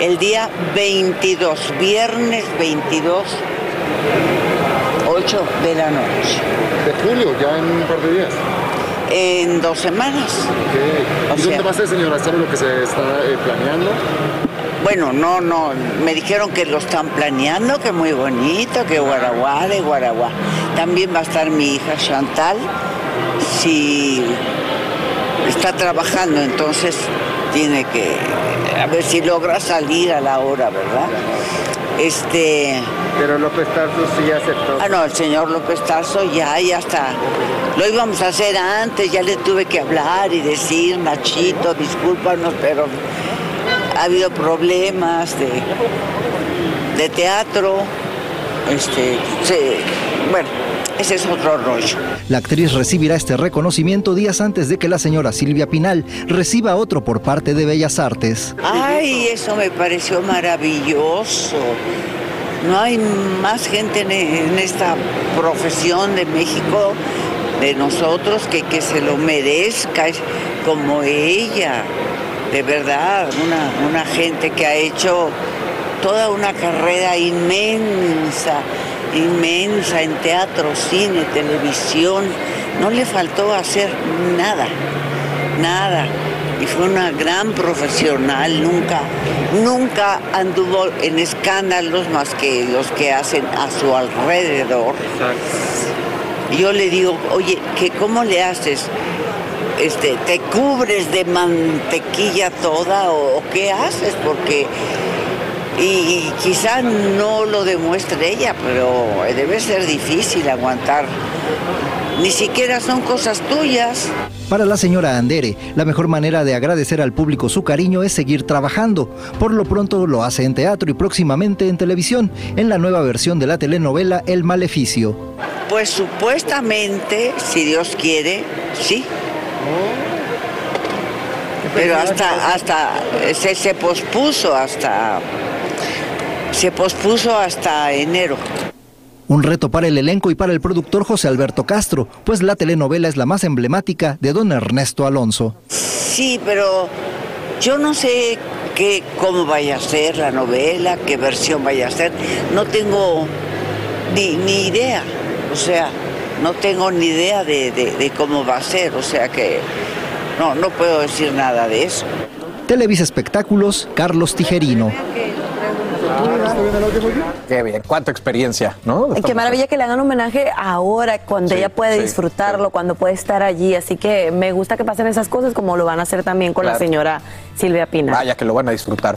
el día 22, viernes 22, 8 de la noche. ¿De julio? ¿Ya en un par de días? En dos semanas. ¿Y dónde va a ser, señora? ¿Sabe lo que se está eh, planeando? Bueno, no, no, me dijeron que lo están planeando, que muy bonito, que Guaraguá de Guaraguá. También va a estar mi hija Chantal, si está trabajando, entonces tiene que, a ver si logra salir a la hora, ¿verdad? Este... Pero López Tarso sí ya aceptó. Ah, no, el señor López Tarso ya, ya está. Lo íbamos a hacer antes, ya le tuve que hablar y decir, Nachito, discúlpanos, pero ha habido problemas de, de teatro, este, bueno, ese es otro rollo. La actriz recibirá este reconocimiento días antes de que la señora Silvia Pinal reciba otro por parte de Bellas Artes. Ay, eso me pareció maravilloso. No hay más gente en esta profesión de México, de nosotros, que, que se lo merezca como ella de verdad, una, una gente que ha hecho toda una carrera inmensa, inmensa en teatro, cine, televisión. No le faltó hacer nada, nada. Y fue una gran profesional, nunca, nunca anduvo en escándalos más que los que hacen a su alrededor. Yo le digo, oye, ¿qué, ¿cómo le haces? Este, te cubres de mantequilla toda o, qué haces porque y, quizá no lo demuestre ella, pero debe ser difícil aguantar. Ni siquiera son cosas tuyas. Para la señora Andere, la mejor manera de agradecer al público su cariño es seguir trabajando. Por lo pronto lo hace en teatro y próximamente en televisión, en la nueva versión de la telenovela El Maleficio. Pues supuestamente, si Dios quiere, sí, pero hasta, hasta se, se pospuso hasta se pospuso hasta enero. Un reto para el elenco y para el productor José Alberto Castro, pues la telenovela es la más emblemática de don Ernesto Alonso. Sí, pero yo no sé qué, cómo vaya a ser la novela, qué versión vaya a ser. No tengo ni, ni idea. O sea, no tengo ni idea de, cómo va a ser, o sea que no, no puedo decir nada de eso. Televisa Espectáculos, Carlos Tijerino. Qué bien, cuánta experiencia, ¿no? Qué maravilla que le hagan homenaje ahora, cuando ella puede disfrutarlo, cuando puede estar allí. Así que me gusta que pasen esas cosas como lo van a hacer también con la señora Silvia Pina. Vaya que lo van a disfrutar.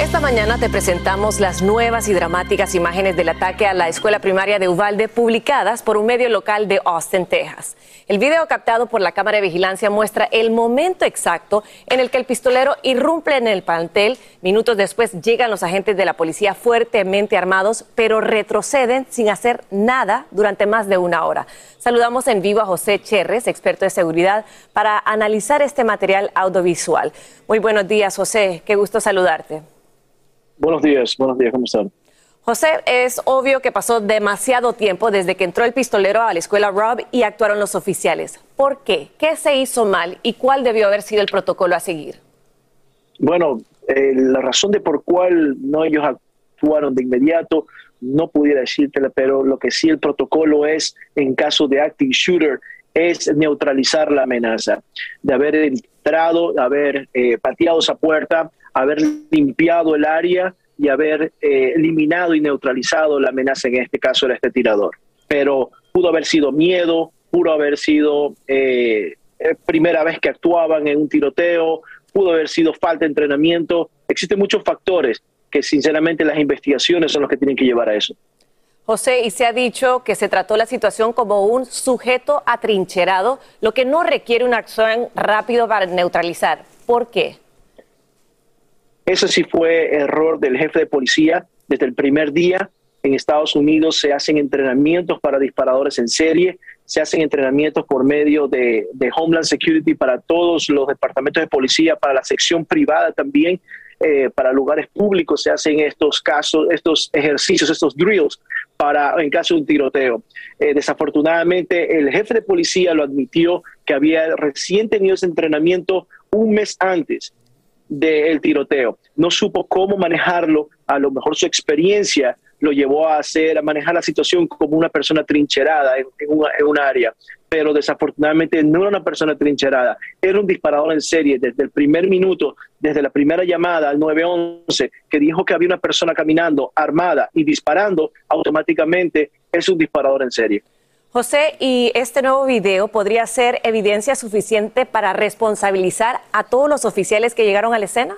Esta mañana te presentamos las nuevas y dramáticas imágenes del ataque a la escuela primaria de Uvalde publicadas por un medio local de Austin, Texas. El video captado por la cámara de vigilancia muestra el momento exacto en el que el pistolero irrumpe en el plantel. Minutos después llegan los agentes de la policía fuertemente armados, pero retroceden sin hacer nada durante más de una hora. Saludamos en vivo a José Cherres, experto de seguridad, para analizar este material audiovisual. Muy buenos días, José. Qué gusto saludarte. Buenos días, buenos días, ¿cómo están? José, es obvio que pasó demasiado tiempo desde que entró el pistolero a la escuela Rob y actuaron los oficiales. ¿Por qué? ¿Qué se hizo mal y cuál debió haber sido el protocolo a seguir? Bueno, eh, la razón de por cuál no ellos actuaron de inmediato no pudiera decírtela, pero lo que sí el protocolo es en caso de acting shooter es neutralizar la amenaza, de haber entrado, de haber eh, pateado esa puerta, haber limpiado el área y haber eh, eliminado y neutralizado la amenaza, en este caso era este tirador. Pero pudo haber sido miedo, pudo haber sido eh, eh, primera vez que actuaban en un tiroteo, pudo haber sido falta de entrenamiento. Existen muchos factores que sinceramente las investigaciones son los que tienen que llevar a eso. José, y se ha dicho que se trató la situación como un sujeto atrincherado, lo que no requiere una acción rápido para neutralizar. ¿Por qué? Eso sí fue error del jefe de policía desde el primer día. En Estados Unidos se hacen entrenamientos para disparadores en serie, se hacen entrenamientos por medio de, Homeland Security para todos los departamentos de policía, para la sección privada también, eh, para lugares públicos se hacen estos casos, estos ejercicios, estos drills para en caso de un tiroteo. Eh, desafortunadamente, el jefe de policía lo admitió que había recién tenido ese entrenamiento un mes antes del tiroteo. No supo cómo manejarlo, a lo mejor su experiencia lo llevó a hacer, a manejar la situación como una persona trincherada en, un área, pero desafortunadamente no era una persona trincherada, era un disparador en serie desde el primer minuto, desde la primera llamada al 911, que dijo que había una persona caminando armada y disparando, automáticamente es un disparador en serie. José, ¿y este nuevo video podría ser evidencia suficiente para responsabilizar a todos los oficiales que llegaron a la escena?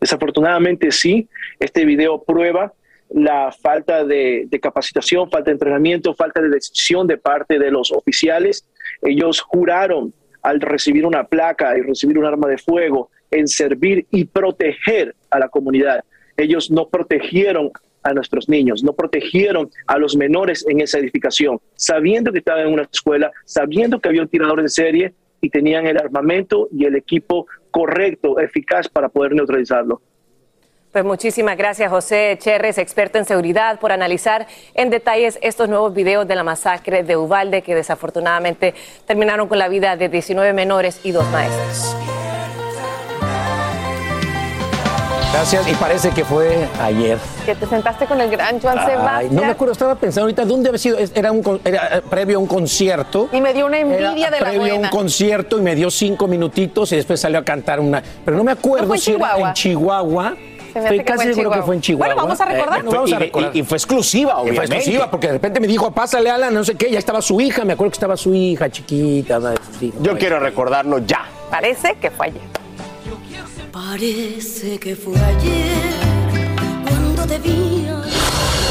Desafortunadamente sí, este video prueba la falta de, capacitación, falta de entrenamiento, falta de decisión de parte de los oficiales. Ellos juraron al recibir una placa y recibir un arma de fuego en servir y proteger a la comunidad. Ellos no protegieron a nuestros niños, no protegieron a los menores en esa edificación, sabiendo que estaban en una escuela, sabiendo que había un tirador en serie y tenían el armamento y el equipo correcto, eficaz para poder neutralizarlo. Pues muchísimas gracias, José Cherres, experto en seguridad, por analizar en detalles estos nuevos videos de la masacre de Uvalde que desafortunadamente terminaron con la vida de 19 menores y dos maestros. Gracias, y parece que fue ayer. Que te sentaste con el gran Joan Sebastián. No me acuerdo, estaba pensando ahorita dónde había sido. Era, un, era eh, previo a un concierto. Y me dio una envidia de la Previo a un concierto y me dio cinco minutitos y después salió a cantar una. Pero no me acuerdo si era en Chihuahua. Estoy casi seguro que fue en Chihuahua. Bueno, vamos a recordar. vamos a recordar. Y, fue exclusiva, obviamente. Fue exclusiva porque de repente me dijo, pásale, Alan, no sé qué, ya estaba su hija. Me acuerdo que estaba su hija chiquita. Yo quiero recordarlo ya. Parece que fue ayer. Parece que fue ayer cuando debía.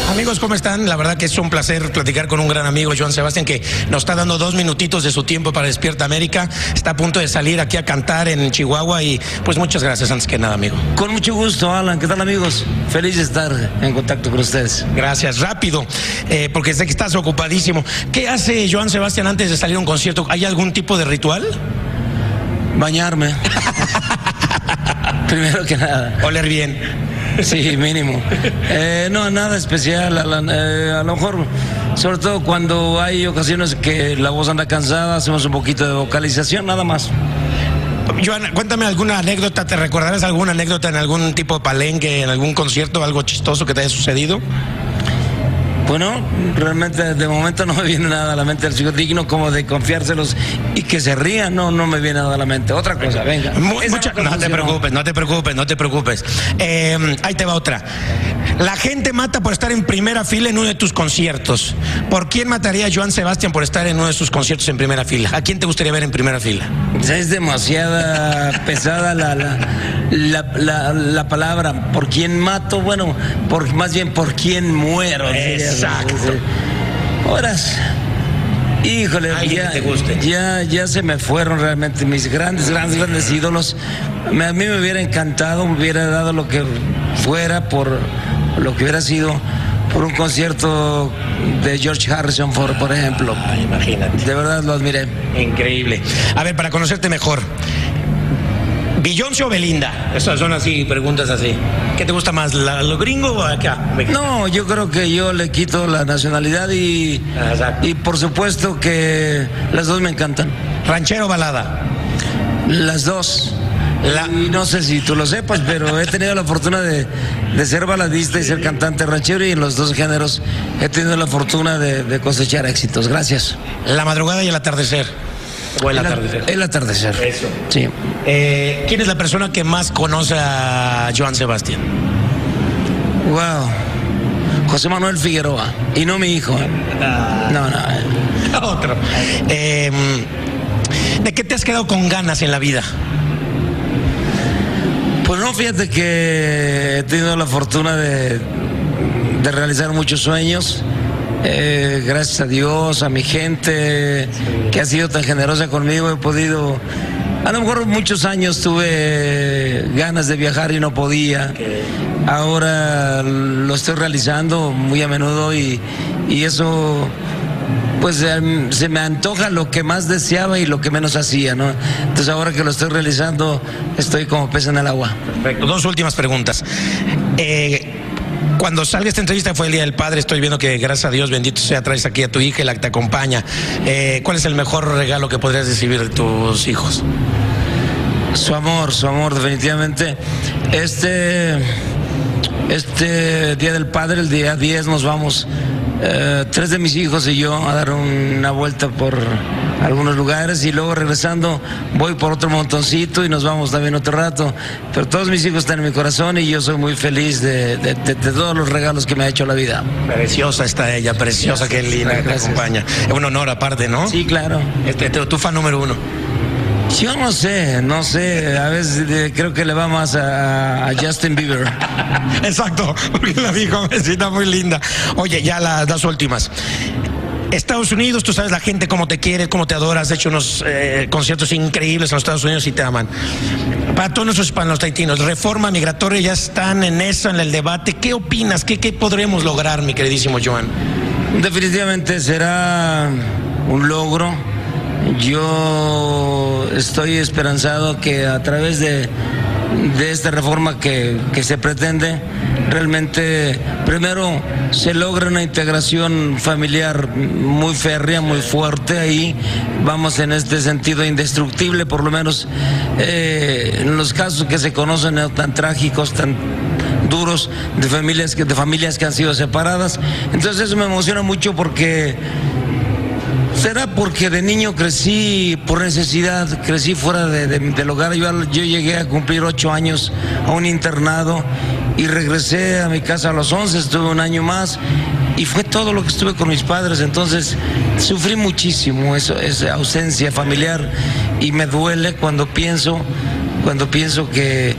Amigos, ¿cómo están? La verdad que es un placer platicar con un gran amigo, Joan Sebastián, que nos está dando dos minutitos de su tiempo para Despierta América. Está a punto de salir aquí a cantar en Chihuahua y pues muchas gracias antes que nada, amigo. Con mucho gusto, Alan. ¿Qué tal, amigos? Feliz de estar en contacto con ustedes. Gracias. Rápido, eh, porque sé que estás ocupadísimo. ¿Qué hace Joan Sebastián antes de salir a un concierto? ¿Hay algún tipo de ritual? Bañarme. Primero que nada. Oler bien. Sí, mínimo. Eh, no, nada especial. Eh, a, lo mejor, sobre todo cuando hay ocasiones que la voz anda cansada, hacemos un poquito de vocalización, nada más. Joana, cuéntame alguna anécdota, ¿te recordarás alguna anécdota en algún tipo de palenque, en algún concierto, algo chistoso que te haya sucedido? Bueno, realmente de momento no me viene nada a la mente el chico digno como de confiárselos y que se rían, no, no me viene nada a la mente. Otra cosa, venga. no te preocupes, no te preocupes, no te preocupes. Eh, ahí te va otra. La gente mata por estar en primera fila en uno de tus conciertos. ¿Por quién mataría a Joan Sebastián por estar en uno de sus conciertos en primera fila? ¿A quién te gustaría ver en primera fila? Es demasiada pesada la la, la- la palabra, por quién mato, bueno, por, más bien por quién muero. Exacto. Horas. Híjole, ya, ya, ya se me fueron realmente mis grandes, grandes, grandes ídolos. Me- a mí me hubiera encantado, me hubiera dado lo que fuera por lo que hubiera sido por un concierto de George Harrison, por, por ejemplo. imagínate. De verdad lo admiré. Increíble. A ver, para conocerte mejor. ¿Beyoncé o Belinda? Esas son así, preguntas así. ¿Qué te gusta más, la- lo gringo o acá? No, yo creo que yo le quito la nacionalidad y, y por supuesto que las dos me encantan. ¿Ranchero o balada? Las dos. Y no sé si tú lo sepas, pero he tenido la fortuna de, de ser baladista y ser cantante ranchero y en los dos géneros he tenido la fortuna de, de cosechar éxitos. Gracias. La madrugada y el atardecer. O el, atardecer. el atardecer. Eso. Sí. Eh, ¿Quién es la persona que más conoce a Joan Sebastián? Wow. José Manuel Figueroa. Y no mi hijo. No, no. Otro. Eh, ¿De qué te has quedado con ganas en la vida? Pues no, fíjate que he tenido la fortuna de, de realizar muchos sueños. Eh, gracias a Dios, a mi gente que ha sido tan generosa conmigo, he podido. A lo mejor muchos años tuve ganas de viajar y no podía. Ahora lo estoy realizando muy a menudo y, eso pues em, se me antoja lo que más deseaba y lo que menos hacía, ¿no? Entonces ahora que lo estoy realizando, estoy como pez en el agua. Perfecto. Dos últimas preguntas. Eh, cuando salga esta entrevista fue el Día del Padre, estoy viendo que gracias a Dios, bendito sea, traes aquí a tu hija y la que te acompaña. Eh, ¿Cuál es el mejor regalo que podrías recibir de tus hijos? Su amor, su amor, definitivamente. Este, este Día del Padre, el día 10, nos vamos, eh, tres de mis hijos y yo, a dar una vuelta por algunos lugares y luego regresando voy por otro montoncito y nos vamos también otro rato. Pero todos mis hijos están en mi corazón y yo soy muy feliz de, de- de- de todos los regalos que me ha hecho la vida. Preciosa está ella, preciosa, qué linda que te acompaña. Es un honor aparte, ¿no? Sí, claro. Este, tu, tu fan número uno. Yo no sé, no sé, a veces eh, creo que le va más a, a Justin Bieber. Exacto, porque la vi jovencita muy linda. Oye, ya las dos últimas. Estados Unidos, tú sabes la gente cómo te quiere, cómo te adora, has hecho unos eh, conciertos increíbles en los Estados Unidos y te aman. Para todos nuestros hispanos taitinos, reforma migratoria ya están en eso, en el debate. ¿Qué opinas? ¿Qué, qué podremos lograr, mi queridísimo Joan? Definitivamente será un logro. Yo estoy esperanzado que a través de, de esta reforma que, que se pretende, realmente primero se logra una integración familiar muy férrea, muy fuerte. Ahí vamos en este sentido indestructible, por lo menos eh, en los casos que se conocen no tan trágicos, tan duros de familias que de familias que han sido separadas. Entonces eso me emociona mucho porque será porque de niño crecí por necesidad, crecí fuera de- de- del hogar. Yo, yo llegué a cumplir ocho años a un internado y regresé a mi casa a los once, estuve un año más y fue todo lo que estuve con mis padres. Entonces sufrí muchísimo eso, esa ausencia familiar y me duele cuando pienso cuando pienso que,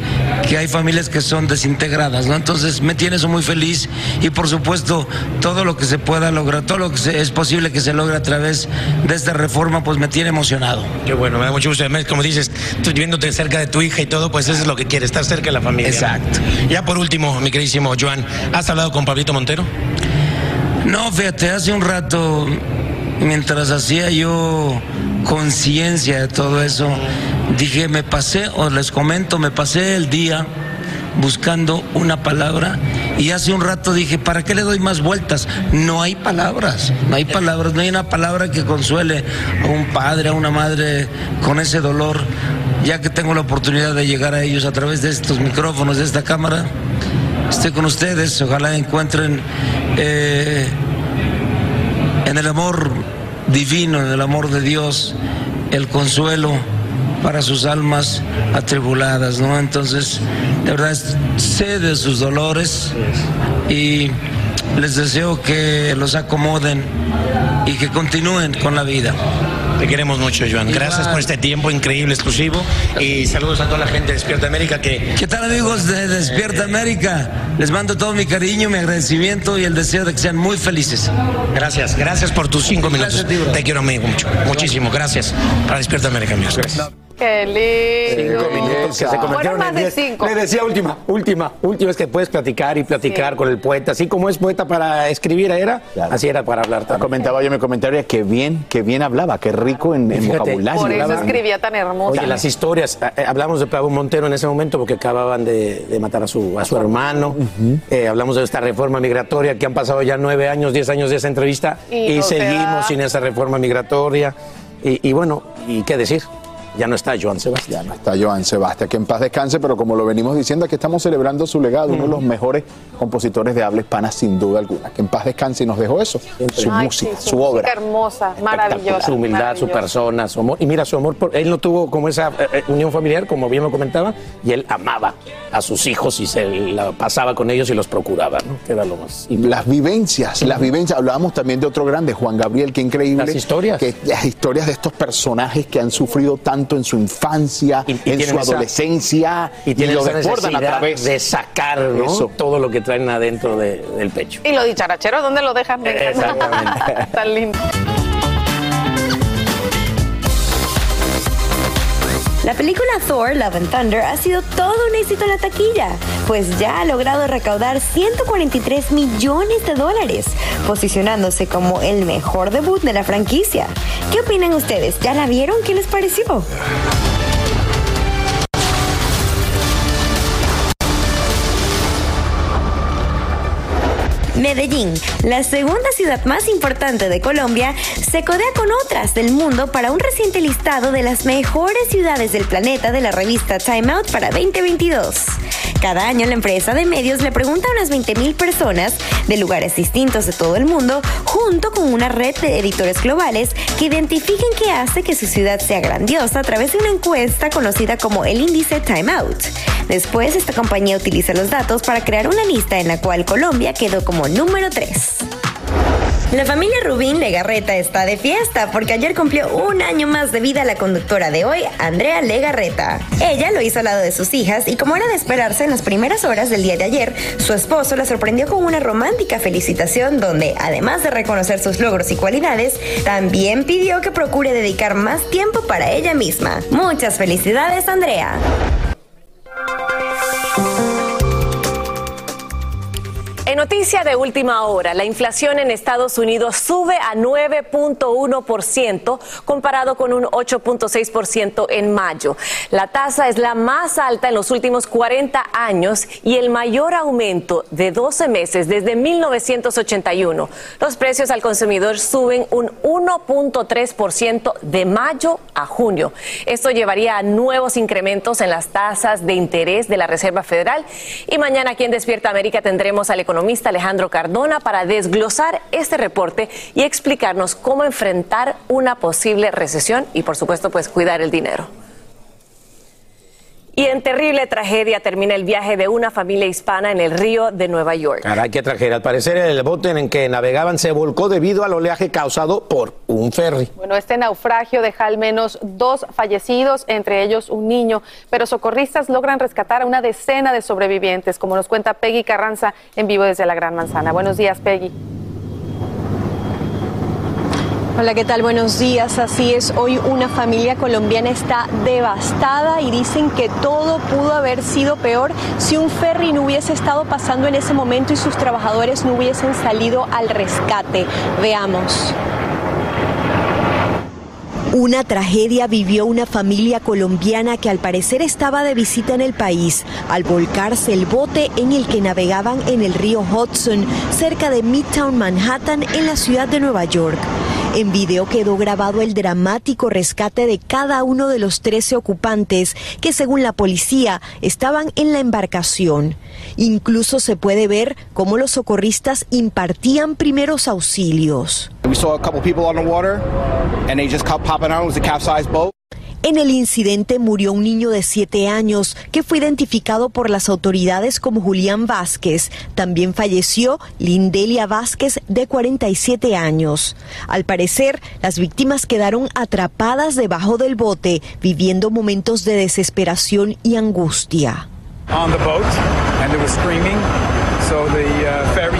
que hay familias que son desintegradas, ¿no? Entonces me tiene eso muy feliz y por supuesto todo lo que se pueda lograr, todo lo que se- es posible que se logre a través de esta reforma, pues me tiene emocionado. Qué bueno, me da mucho gusto. Además, como dices, tú viéndote cerca de tu hija y todo, pues eso es lo que quieres, estar cerca de la familia. Exacto. Ya por último, mi queridísimo Joan, ¿has hablado con Pablito Montero? No, fíjate, hace un rato, mientras hacía yo conciencia de todo eso, dije, me pasé, o les comento, me pasé el día buscando una palabra y hace un rato dije, ¿para qué le doy más vueltas? No hay palabras, no hay palabras, no hay una palabra que consuele a un padre, a una madre con ese dolor, ya que tengo la oportunidad de llegar a ellos a través de estos micrófonos, de esta cámara. Estoy con ustedes, ojalá encuentren eh, en el amor divino, en el amor de Dios, el consuelo para sus almas atribuladas, ¿no? Entonces, de verdad, sé de sus dolores y les deseo que los acomoden y que continúen con la vida. Te queremos mucho, Joan. Gracias por este tiempo increíble, exclusivo. Y saludos a toda la gente de Despierta América que... ¿Qué tal amigos de Despierta América? Les mando todo mi cariño, mi agradecimiento y el deseo de que sean muy felices. Gracias, gracias por tus cinco minutos. Te quiero amigo, mucho, muchísimo. Gracias. Para Despierta América, amigos. Gracias. Qué lindo. Cinco minutos que se convirtieron más en de diez. cinco. Le decía última, última, última es que puedes platicar y platicar con el poeta. Así como es poeta para escribir era, así era para hablar también. Comentaba yo en mi comentario que bien, que bien hablaba, que rico en, en Fíjate, vocabulario. Por eso Hablaba- escribía tan hermoso. Oye, las historias, eh, hablamos de Pablo Montero en ese momento porque acababan de, de matar a su, a su hermano. Eh, hablamos de esta reforma migratoria que han pasado ya nueve años, diez años de esa entrevista Y y, no se seguimos sin esa reforma migratoria. Y, y bueno, ¿y qué decir? Ya no está Joan Sebastián. Está Joan Sebastián, que en paz descanse, pero como lo venimos diciendo, aquí estamos celebrando su legado, uno de los mejores compositores de habla hispana, sin duda alguna. Que en paz descanse y nos dejó eso, su Ay, música, sí, su obra. música hermosa, maravillosa. Su humildad, su persona, su amor. Y mira, su amor, por, él no tuvo como esa eh, eh, unión familiar, como bien lo comentaba, y él amaba a sus hijos y se la pasaba con ellos y los procuraba, ¿no? Que era lo más Las vivencias, las vivencias. Hablábamos también de otro grande, Juan Gabriel, qué increíble. Las historias. Que, las historias de estos personajes que han sufrido tanto en su infancia, en tienen su esa- adolescencia, y tienen lo desbordan a través de sacar ¿no? Eso. todo lo que traen adentro de- del pecho. Y lo dicharachero, ¿dónde lo dejan? Encanta. Exactamente. Tan lindo. La película Thor, Love and Thunder ha sido todo un éxito en la taquilla, pues ya ha logrado recaudar 143 millones de dólares, posicionándose como el mejor debut de la franquicia. ¿Qué opinan ustedes? ¿Ya la vieron? ¿Qué les pareció? Medellín, la segunda ciudad más importante de Colombia, se codea con otras del mundo para un reciente listado de las mejores ciudades del planeta de la revista Time Out para 2022. Cada año la empresa de medios le pregunta a unas 20.000 personas de lugares distintos de todo el mundo, junto con una red de editores globales que identifiquen qué hace que su ciudad sea grandiosa a través de una encuesta conocida como el índice Time Out. Después, esta compañía utiliza los datos para crear una lista en la cual Colombia quedó como número 3. La familia Rubín Legarreta está de fiesta porque ayer cumplió un año más de vida la conductora de hoy, Andrea Legarreta. Ella lo hizo al lado de sus hijas y como era de esperarse en las primeras horas del día de ayer, su esposo la sorprendió con una romántica felicitación donde, además de reconocer sus logros y cualidades, también pidió que procure dedicar más tiempo para ella misma. Muchas felicidades, Andrea. Noticia de última hora, la inflación en Estados Unidos sube a 9.1% comparado con un 8.6% en mayo. La tasa es la más alta en los últimos 40 años y el mayor aumento de 12 meses desde 1981. Los precios al consumidor suben un 1.3% de mayo a junio. Esto llevaría a nuevos incrementos en las tasas de interés de la Reserva Federal y mañana aquí en Despierta América tendremos al economista Alejandro Cardona para desglosar este reporte y explicarnos cómo enfrentar una posible recesión y por supuesto pues cuidar el dinero. Y en terrible tragedia termina el viaje de una familia hispana en el río de Nueva York. Caray, qué tragedia. Al parecer el bote en el que navegaban se volcó debido al oleaje causado por un ferry. Bueno, este naufragio deja al menos dos fallecidos, entre ellos un niño, pero socorristas logran rescatar a una decena de sobrevivientes, como nos cuenta Peggy Carranza en vivo desde la Gran Manzana. Buenos días, Peggy. Hola, ¿qué tal? Buenos días. Así es, hoy una familia colombiana está devastada y dicen que todo pudo haber sido peor si un ferry no hubiese estado pasando en ese momento y sus trabajadores no hubiesen salido al rescate. Veamos. Una tragedia vivió una familia colombiana que al parecer estaba de visita en el país al volcarse el bote en el que navegaban en el río Hudson cerca de Midtown Manhattan en la ciudad de Nueva York. En video quedó grabado el dramático rescate de cada uno de los 13 ocupantes que según la policía estaban en la embarcación. Incluso se puede ver cómo los socorristas impartían primeros auxilios. We saw a couple people on the water, and they just. It was a capsized boat. En el incidente murió un niño de 7 años que fue identificado por las autoridades como Julián Vázquez. También falleció Lindelia Vázquez de 47 años. Al parecer, las víctimas quedaron atrapadas debajo del bote, viviendo momentos de desesperación y angustia. ferry.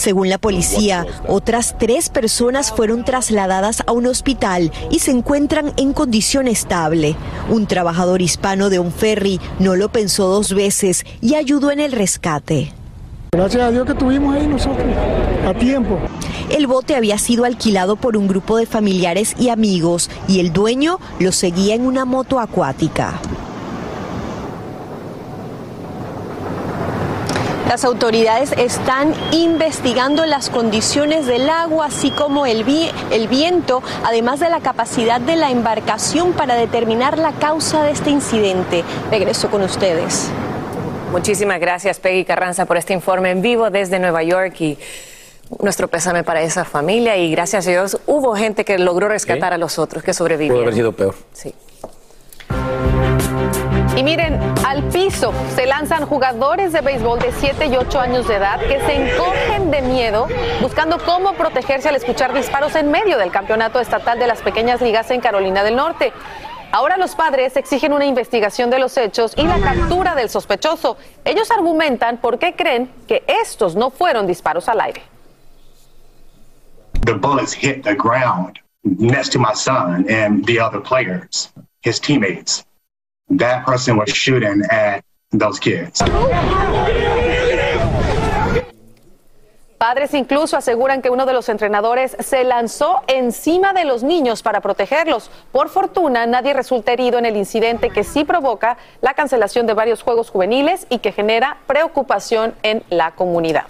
Según la policía, otras tres personas fueron trasladadas a un hospital y se encuentran en condición estable. Un trabajador hispano de un ferry no lo pensó dos veces y ayudó en el rescate. Gracias a Dios que estuvimos ahí nosotros, a tiempo. El bote había sido alquilado por un grupo de familiares y amigos y el dueño lo seguía en una moto acuática. Las autoridades están investigando las condiciones del agua, así como el, vi- el viento, además de la capacidad de la embarcación para determinar la causa de este incidente. Regreso con ustedes. Muchísimas gracias, Peggy Carranza, por este informe en vivo desde Nueva York y nuestro pésame para esa familia. Y gracias a Dios hubo gente que logró rescatar a los otros que sobrevivieron. Pudo haber sido peor. Sí. Y miren, al piso se lanzan jugadores de béisbol de 7 y 8 años de edad que se encogen de miedo buscando cómo protegerse al escuchar disparos en medio del campeonato estatal de las pequeñas ligas en Carolina del Norte. Ahora los padres exigen una investigación de los hechos y la captura del sospechoso. Ellos argumentan por qué creen que estos no fueron disparos al aire. the bullets hit the ground next to my son and the other players, his teammates. That person was shooting at those kids. Padres incluso aseguran que uno de los entrenadores se lanzó encima de los niños para protegerlos. Por fortuna, nadie resulta herido en el incidente que sí provoca la cancelación de varios juegos juveniles y que genera preocupación en la comunidad.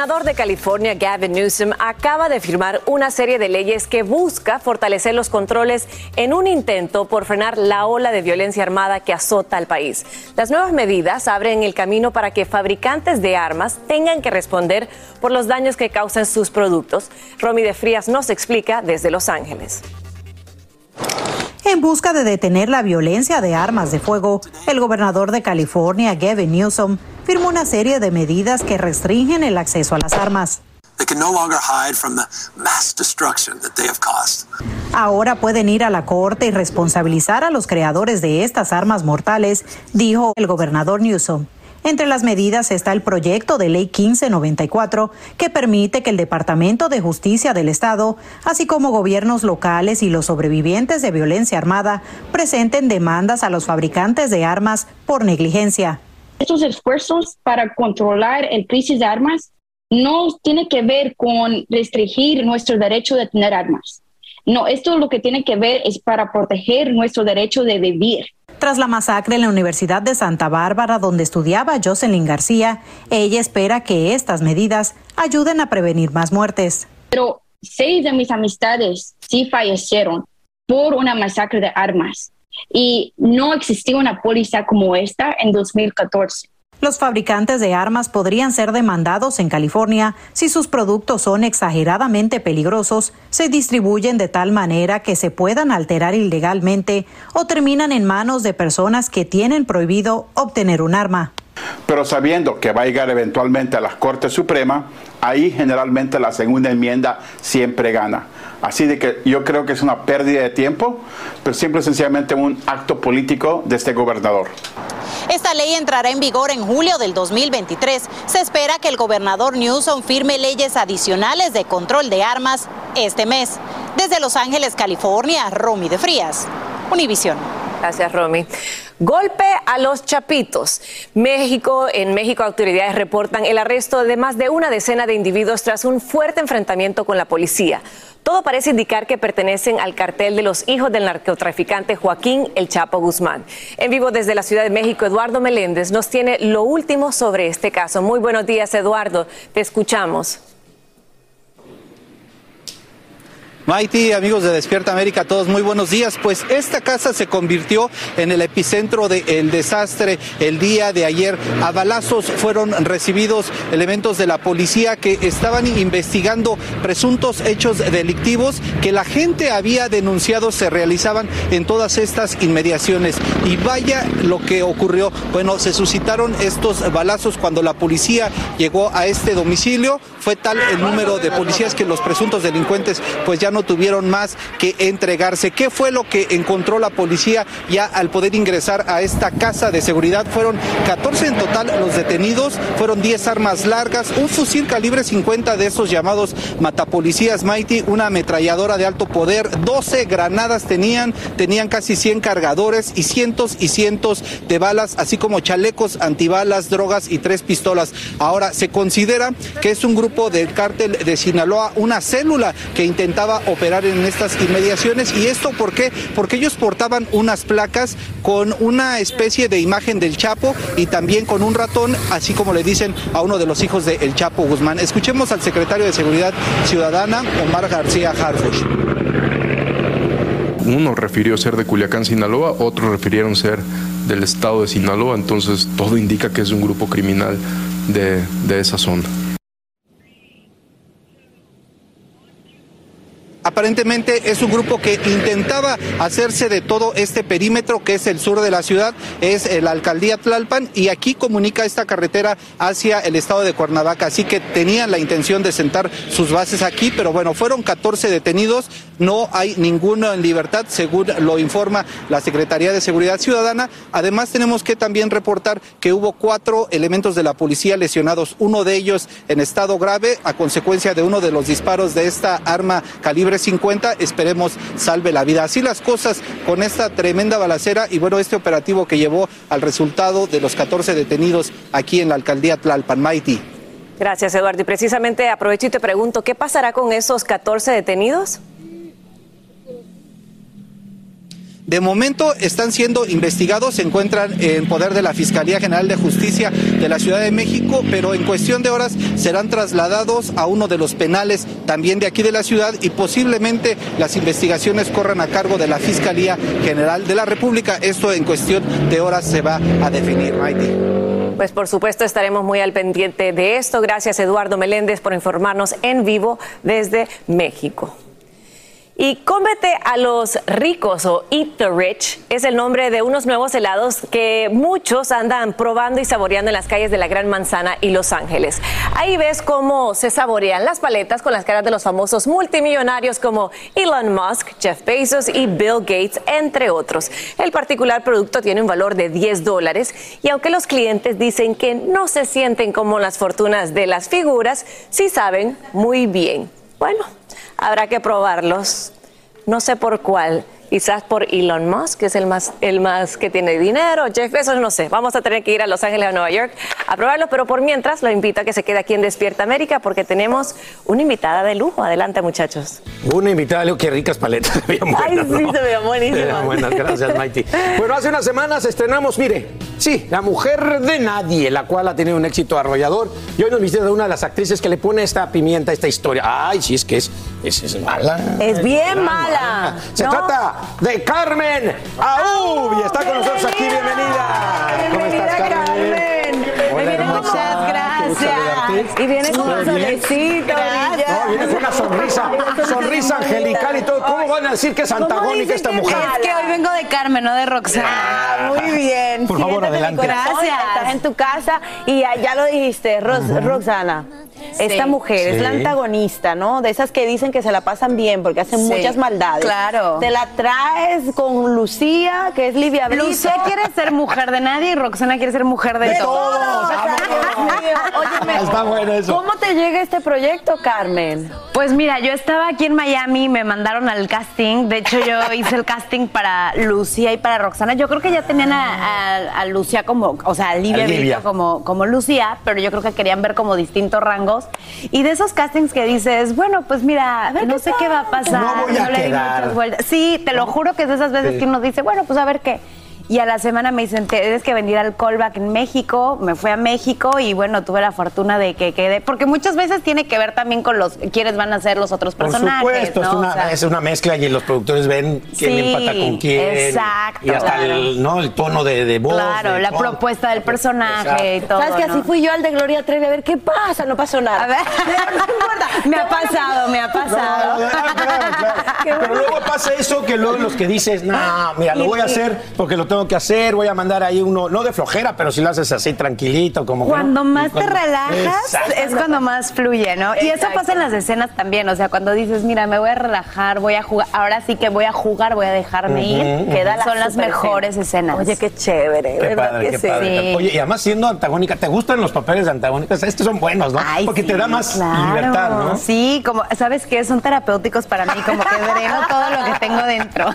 Gobernador de California, Gavin Newsom, acaba de firmar una serie de leyes que busca fortalecer los controles en un intento por frenar la ola de violencia armada que azota al país. Las nuevas medidas abren el camino para que fabricantes de armas tengan que responder por los daños que causan sus productos. Romy de Frías nos explica desde Los Ángeles. En busca de detener la violencia de armas de fuego, el gobernador de California, Gavin Newsom, firmó una serie de medidas que restringen el acceso a las armas. Ahora pueden ir a la corte y responsabilizar a los creadores de estas armas mortales, dijo el gobernador Newsom. Entre las medidas está el proyecto de ley 1594 que permite que el Departamento de Justicia del Estado, así como gobiernos locales y los sobrevivientes de violencia armada, presenten demandas a los fabricantes de armas por negligencia. Estos esfuerzos para controlar el crisis de armas no tiene que ver con restringir nuestro derecho de tener armas. No, esto lo que tiene que ver es para proteger nuestro derecho de vivir. Tras la masacre en la Universidad de Santa Bárbara, donde estudiaba Jocelyn García, ella espera que estas medidas ayuden a prevenir más muertes. Pero seis de mis amistades sí fallecieron por una masacre de armas y no existía una póliza como esta en 2014. Los fabricantes de armas podrían ser demandados en California si sus productos son exageradamente peligrosos, se distribuyen de tal manera que se puedan alterar ilegalmente o terminan en manos de personas que tienen prohibido obtener un arma. pero sabiendo que va a llegar eventualmente a la Corte Suprema, ahí generalmente la segunda enmienda siempre gana. Así de que yo creo que es una pérdida de tiempo, pero siempre sencillamente un acto político de este gobernador. Esta ley entrará en vigor en julio del 2023. Se espera que el gobernador Newsom firme leyes adicionales de control de armas este mes. Desde Los Ángeles, California, Romy de Frías, Univisión. Gracias, Romy. Golpe a los chapitos. México, en México, autoridades reportan el arresto de más de una decena de individuos tras un fuerte enfrentamiento con la policía. Todo parece indicar que pertenecen al cartel de los hijos del narcotraficante Joaquín El Chapo Guzmán. En vivo desde la Ciudad de México, Eduardo Meléndez nos tiene lo último sobre este caso. Muy buenos días, Eduardo. Te escuchamos. Mighty, amigos de Despierta América, todos muy buenos días. Pues esta casa se convirtió en el epicentro del desastre el día de ayer. A balazos fueron recibidos elementos de la policía que estaban investigando presuntos hechos delictivos que la gente había denunciado se realizaban en todas estas inmediaciones. Y vaya lo que ocurrió. Bueno, se suscitaron estos balazos cuando la policía llegó a este domicilio. Fue tal el número de policías que los presuntos delincuentes pues ya no tuvieron más que entregarse. ¿Qué fue lo que encontró la policía ya al poder ingresar a esta casa de seguridad? Fueron 14 en total los detenidos, fueron 10 armas largas, un fusil calibre 50 de esos llamados matapolicías Mighty, una ametralladora de alto poder, 12 granadas tenían, tenían casi 100 cargadores y cientos y cientos de balas, así como chalecos antibalas, drogas y tres pistolas. Ahora, se considera que es un grupo del cártel de Sinaloa, una célula que intentaba operar en estas inmediaciones. ¿Y esto por qué? Porque ellos portaban unas placas con una especie de imagen del Chapo y también con un ratón, así como le dicen a uno de los hijos del Chapo Guzmán. Escuchemos al secretario de Seguridad Ciudadana, Omar García Harfush. Uno refirió ser de Culiacán, Sinaloa, otros refirieron ser del estado de Sinaloa, entonces todo indica que es un grupo criminal de, de esa zona. Aparentemente es un grupo que intentaba hacerse de todo este perímetro que es el sur de la ciudad, es la alcaldía Tlalpan y aquí comunica esta carretera hacia el estado de Cuernavaca, así que tenían la intención de sentar sus bases aquí, pero bueno, fueron 14 detenidos, no hay ninguno en libertad, según lo informa la Secretaría de Seguridad Ciudadana. Además tenemos que también reportar que hubo cuatro elementos de la policía lesionados, uno de ellos en estado grave a consecuencia de uno de los disparos de esta arma calibre 50, esperemos salve la vida. Así las cosas con esta tremenda balacera y bueno, este operativo que llevó al resultado de los 14 detenidos aquí en la alcaldía Tlalpan Maiti. Gracias, Eduardo. Y precisamente aprovecho y te pregunto, ¿qué pasará con esos 14 detenidos? De momento están siendo investigados, se encuentran en poder de la Fiscalía General de Justicia de la Ciudad de México, pero en cuestión de horas serán trasladados a uno de los penales también de aquí de la ciudad y posiblemente las investigaciones corran a cargo de la Fiscalía General de la República. Esto en cuestión de horas se va a definir, Maite. Pues por supuesto estaremos muy al pendiente de esto. Gracias Eduardo Meléndez por informarnos en vivo desde México. Y cómete a los ricos o Eat the Rich es el nombre de unos nuevos helados que muchos andan probando y saboreando en las calles de la Gran Manzana y Los Ángeles. Ahí ves cómo se saborean las paletas con las caras de los famosos multimillonarios como Elon Musk, Jeff Bezos y Bill Gates, entre otros. El particular producto tiene un valor de 10 dólares y aunque los clientes dicen que no se sienten como las fortunas de las figuras, sí saben muy bien. Bueno, habrá que probarlos. No sé por cuál. Quizás por Elon Musk, que es el más, el más que tiene dinero, Jeff Bezos, no sé. Vamos a tener que ir a Los Ángeles o Nueva York a probarlos, pero por mientras lo invito a que se quede aquí en Despierta América porque tenemos una invitada de lujo. Adelante, muchachos. Una invitada, Leo, qué ricas paletas. Se veían buenas, Ay, sí, ¿no? se veían buenísimas. Se veían buenas, gracias, Mighty. Bueno, hace unas semanas estrenamos, mire, sí, La Mujer de Nadie, la cual ha tenido un éxito arrollador. Y hoy nos visita una de las actrices que le pone esta pimienta a esta historia. Ay, sí, es que es, es, es mala. Es bien mala. Se ¿no? trata de Carmen Aub y está con nosotros aquí. Bienvenida. ¿Cómo estás, Carmen? Hola, hermosa. Saludarte. Y viene con un solecito. No, viene con una sonrisa, sonrisa angelical y todo. ¿Cómo van a decir que es antagónica esta mujer? Es que hoy vengo de Carmen, no de Roxana. Muy bien. Por favor, adelante. corazón. Estás en tu casa y ya, lo dijiste, Roxana. Esta mujer es la antagonista, ¿no? De esas que dicen que se la pasan bien porque hacen Sí. muchas maldades. Claro. Te la traes con Lucía, que es Livia Brito. Lucía quiere ser mujer de nadie y Roxana quiere ser mujer de, De todos. todos. Óyeme, Está bueno eso. ¿Cómo te llega este proyecto, Carmen? Pues mira, yo estaba aquí en Miami, me mandaron al casting. De hecho, yo hice el casting para Lucía y para Roxana. Yo creo que ya tenían a, a- a Lucía como, o sea, a Livia, A Livia. Brito como, como Lucía, pero yo creo que querían ver como distintos Y de esos castings que dices, bueno, pues mira, no sé qué va a pasar. No voy a le di quedar. muchas vueltas. Sí, te lo juro que es de esas veces Sí. que uno dice, bueno, pues a ver qué. Y a la semana me dicen, tienes que venir al callback en México. Me fui a México y bueno, tuve la fortuna de que quede, porque muchas veces tiene que ver también con los quiénes van a ser los otros Por personajes. supuesto, es, ¿no? una, O sea, es una mezcla y los productores ven quién Sí, empata con quién. exacto, Y hasta claro. el, ¿no? el tono de, de voz. Claro, de la propuesta del personaje y todo. ¿Sabes que ¿no? así fui yo al de Gloria Trevi? A ver, ¿qué pasa? No pasó nada. A ver, me ha pasado, me ha pasado. No, no, claro, claro. Pero luego pasa eso que luego los que dices, no, mira, lo voy a hacer porque lo tengo que hacer, voy a mandar ahí uno, no de flojera, pero si lo haces así tranquilito, como Cuando no. más cuando- te relajas es cuando más fluye, ¿no? Y eso pasa en las escenas también, o sea, cuando dices, mira, me voy a relajar, voy a jugar, ahora sí que voy a jugar, voy a dejarme ir, queda son las mejores escenas. Oye, qué chévere, Qué ¿verdad padre, que qué sí? padre. Oye, y además siendo antagónica, ¿te gustan los papeles de antagónicas? Estos son buenos, ¿no? Ay, Porque te da más claro. libertad, ¿no? Sí, como, ¿sabes qué? Son terapéuticos para mí, como que dreno todo lo que tengo dentro.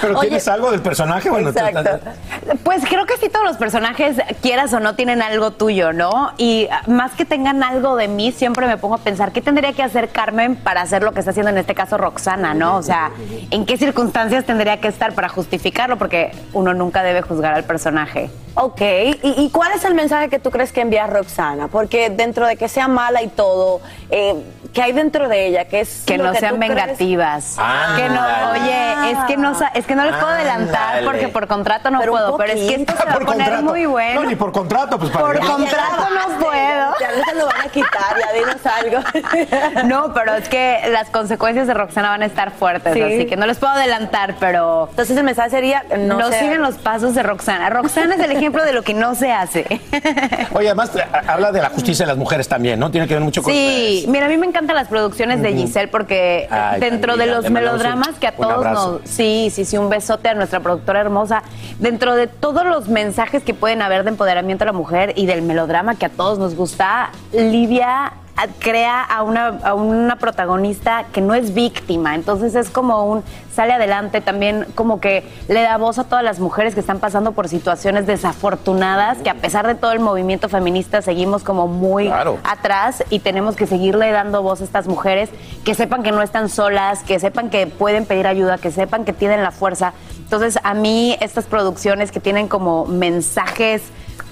Pero Oye, tienes algo del personaje, bueno, tú- Pues creo que sí todos los personajes, quieras o no, tienen algo tuyo, ¿no? Y ah, más que tengan algo de mí, siempre me pongo a pensar, ¿qué tendría que hacer Carmen para hacer lo que está haciendo en este caso Roxana, ¿no? O sea, ¿en qué circunstancias tendría que estar para justificarlo? Porque uno nunca debe juzgar al personaje. Ok, ¿Y, y cuál es el mensaje que tú crees que envía Roxana? Porque dentro de que sea mala y todo, eh, ¿qué hay dentro de ella? ¿Qué es Que lo no sean vengativas. Ándale. Que no, oye, es que no, es que no les puedo adelantar porque por contrato no Pero puedo, pero es que esto se va a Por poner contrato. muy bueno. No, ni por contrato, pues para Por que- contrato no puedo. Ya no se lo van a quitar, ya dinos algo. No, pero es que las consecuencias de Roxana van a estar fuertes, Sí. así que no les puedo adelantar, pero... Entonces el mensaje sería, no, No, sea- sigan los pasos de Roxana. Roxana es el ejemplo de lo que no se hace. Oye, además eh, habla de la justicia de las mujeres también, ¿no? Tiene que ver mucho con... Sí, mira, a mí me encantan las producciones de Giselle porque Ay, dentro de los melodramas un- que a todos nos... Sí, sí, sí, un besote a nuestra productora hermosa. Dentro de todos los mensajes que pueden haber de empoderamiento a la mujer y del melodrama que a todos nos gusta, Livia crea a una, a una protagonista que no es víctima, entonces es como un sale adelante también como que le da voz a todas las mujeres que están pasando por situaciones desafortunadas, que a pesar de todo el movimiento feminista seguimos como muy Claro. atrás y tenemos que seguirle dando voz a estas mujeres que sepan que no están solas, que sepan que pueden pedir ayuda, que sepan que tienen la fuerza. Entonces, a mí estas producciones que tienen como mensajes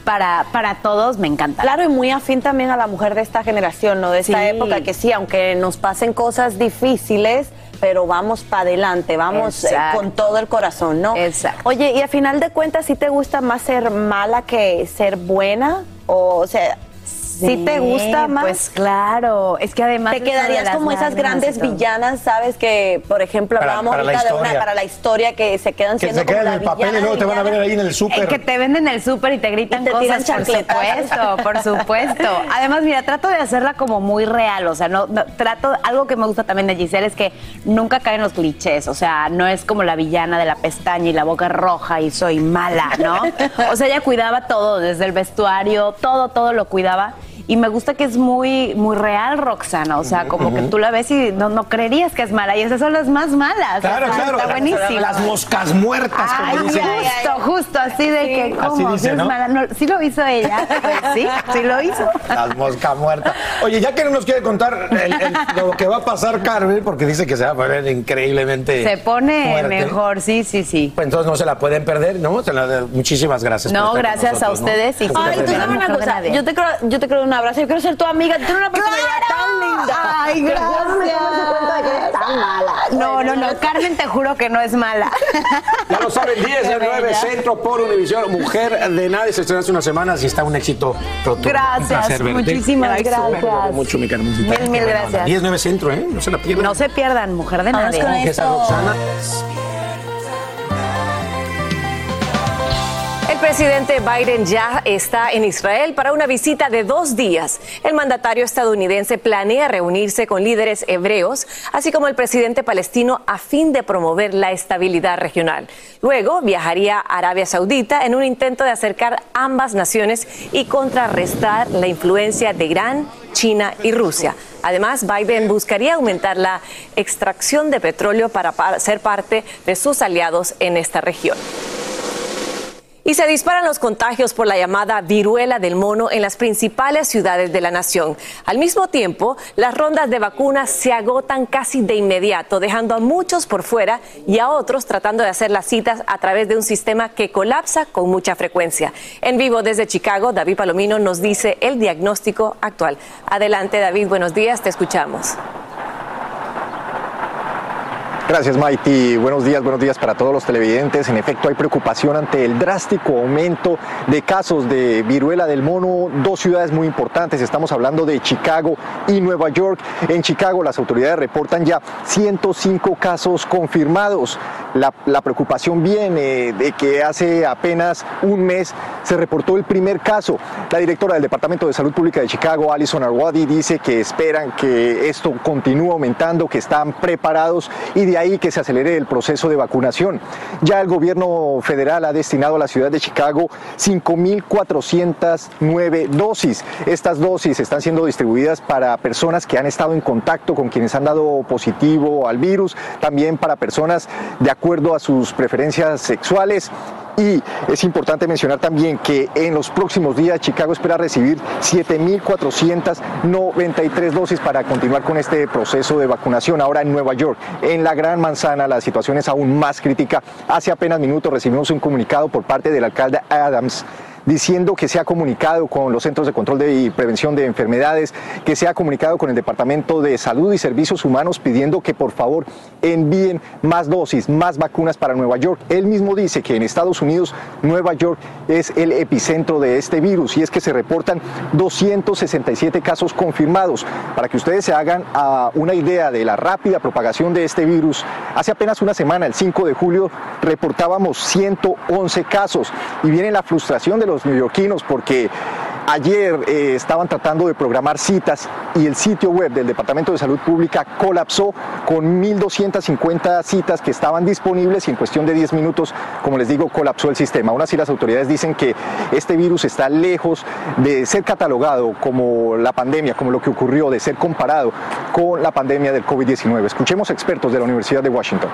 para, para todos me encantan. Claro, y muy afín también a la mujer de esta generación, ¿no? De esta Sí. época, que sí, aunque nos pasen cosas difíciles, pero vamos para adelante, vamos eh, con todo el corazón, ¿no? Exacto. Oye, y a final de cuentas, ¿sí te gusta más ser mala que ser buena? O, o sea, ¿sí, te gusta más? Pues claro, es que además... te quedarías como esas grandes villanas, ¿sabes? Que, por ejemplo, Para- hablábamos para de una historia. para la historia que se quedan Que siendo se quedan como en el la papel y luego te van a ver ahí en el Eh, súper. Que te venden el súper y te gritan Y te tiran cosas, por supuesto, por supuesto. Además, mira, trato de hacerla como muy real, o sea, no, no- trato, algo que me gusta también de Giselle es que nunca caen los clichés, o sea, no es como la villana de la pestaña y la boca roja y soy mala, ¿no? O sea, ella cuidaba todo, desde el vestuario, todo, todo lo cuidaba. Y me gusta que es muy, muy real, Roxana. O sea, como que tú la ves y no, no creerías que es mala. Y esas son las más malas. Claro, O sea, claro. Está buenísimo. Las moscas muertas, como Ay, dicen. justo, justo, así de que, Así ¿cómo? dice, ¿Sí es ¿no? mala? No, sí lo hizo ella. Pues sí, sí lo hizo. Las moscas muertas. Oye, ya que no nos quiere contar el- el- lo que va a pasar Carmen, porque dice que se va a poner increíblemente. Se pone fuerte, mejor, sí, sí, sí. Pues entonces no se la pueden perder, ¿no? Se la- muchísimas gracias. por No, estar gracias a ustedes y Ay, tú sabes una Mejor de cosa, yo te, quiero, yo te quiero dar un abrazo, yo quiero ser tu amiga, tú eres una personalidad tan linda. Ay, gracias. doy cuenta de que eres tan mala. No, no, no, Carmen te juro que no es mala. Ya lo saben, 10 de 9 Centro por Univisión. Mujer de nadie se estrenó hace unas semanas y está un éxito rotundo. Gracias, Un muchísimas gracias. mucho, mi Carmencita. Mil, mil gracias. onda. 10 9 Centro, ¿eh? No se la pierdan. No se pierdan, mujer de Vamos nadie. con Que esa Roxana. Presidente Biden ya está en Israel para una visita de dos días. El mandatario estadounidense planea reunirse con líderes hebreos, así como el presidente palestino, a fin de promover la estabilidad regional. Luego viajaría a Arabia Saudita en un intento de acercar ambas naciones y contrarrestar la influencia de Irán, China y Rusia. Además, Biden buscaría aumentar la extracción de petróleo para pa- ser parte de sus aliados en esta región. Y se disparan los contagios por la llamada viruela del mono en las principales ciudades de la nación. Al mismo tiempo, las rondas de vacunas se agotan casi de inmediato, dejando a muchos por fuera y a otros tratando de hacer las citas a través de un sistema que colapsa con mucha frecuencia. En vivo desde Chicago, David Palomino nos dice el diagnóstico actual. Adelante, David, buenos días, te escuchamos. Gracias, Maiti. Buenos días, buenos días para todos los televidentes. En efecto, hay preocupación ante el drástico aumento de casos de viruela del mono. Dos ciudades muy importantes. Estamos hablando de Chicago y Nueva York. En Chicago, las autoridades reportan ya 105 casos confirmados. La, preocupación viene de que hace apenas un mes se reportó el primer caso. La directora del Departamento de Salud Pública de Chicago, Alison Arwadi, dice que esperan que esto continúe aumentando, que están preparados y de ahí que se acelere el proceso de vacunación. Ya el gobierno federal ha destinado a la ciudad de Chicago 5.409 dosis. Estas dosis están siendo distribuidas para personas que han estado en contacto con quienes han dado positivo al virus, también para personas de acuerdo a sus preferencias sexuales y es importante mencionar también que en los próximos días Chicago espera recibir 7.493 dosis para continuar con este proceso de vacunación. Ahora en Nueva York, en la Gran Manzana, la situación es aún más crítica. Hace apenas minutos recibimos un comunicado por parte del alcalde Adams diciendo que se ha comunicado con los Centros de Control de y Prevención de Enfermedades, que se ha comunicado con el Departamento de Salud y Servicios Humanos pidiendo que por favor envíen más dosis, más vacunas para Nueva York. Él mismo dice que en Estados Unidos Nueva York es el epicentro de este virus y es que se reportan 267 casos confirmados. Para que ustedes se hagan ah, una idea de la rápida propagación de este virus, hace apenas una semana, el 5 de julio, reportábamos 111 casos y viene la frustración de los los neoyorquinos porque ayer eh, estaban tratando de programar citas y el sitio web del Departamento de Salud Pública colapsó con 1.250 citas que estaban disponibles y en cuestión de 10 minutos, como les digo, colapsó el sistema. Aún así las autoridades dicen que este virus está lejos de ser catalogado como la pandemia, como lo que ocurrió, de ser comparado con la pandemia del COVID-19. Escuchemos expertos de la Universidad de Washington.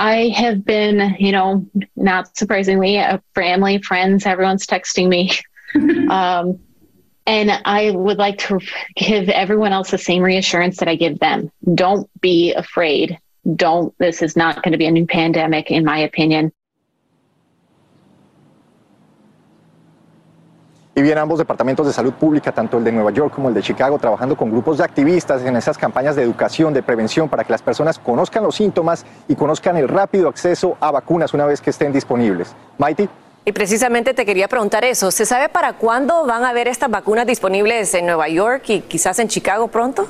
I have been, you know, not surprisingly, a family, friends, everyone's texting me. um, and I would like to give everyone else the same reassurance that I give them. Don't be afraid. Don't, this is not going to be a new pandemic, in my opinion. Y bien, ambos departamentos de salud pública, tanto el de Nueva York como el de Chicago, trabajando con grupos de activistas en esas campañas de educación, de prevención, para que las personas conozcan los síntomas y conozcan el rápido acceso a vacunas una vez que estén disponibles. Mighty. Y precisamente te quería preguntar eso. ¿Se sabe para cuándo van a haber estas vacunas disponibles en Nueva York y quizás en Chicago pronto?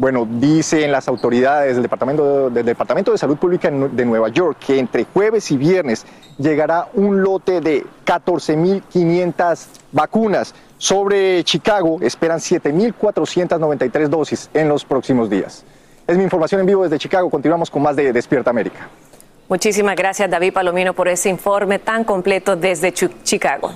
Bueno, dicen las autoridades del Departamento, del Departamento de Salud Pública de Nueva York que entre jueves y viernes llegará un lote de 14.500 vacunas. Sobre Chicago esperan 7.493 dosis en los próximos días. Es mi información en vivo desde Chicago. Continuamos con más de Despierta América. Muchísimas gracias David Palomino por ese informe tan completo desde Chicago.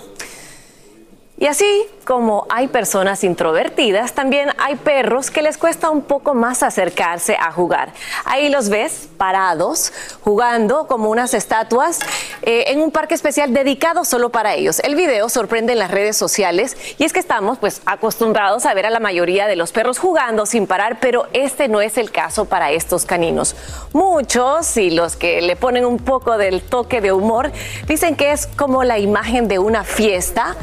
Y así como hay personas introvertidas, también hay perros que les cuesta un poco más acercarse a jugar. Ahí los ves parados, jugando como unas estatuas eh, en un parque especial dedicado solo para ellos. El video sorprende en las redes sociales y es que estamos pues acostumbrados a ver a la mayoría de los perros jugando sin parar, pero este no es el caso para estos caninos. Muchos y los que le ponen un poco del toque de humor dicen que es como la imagen de una fiesta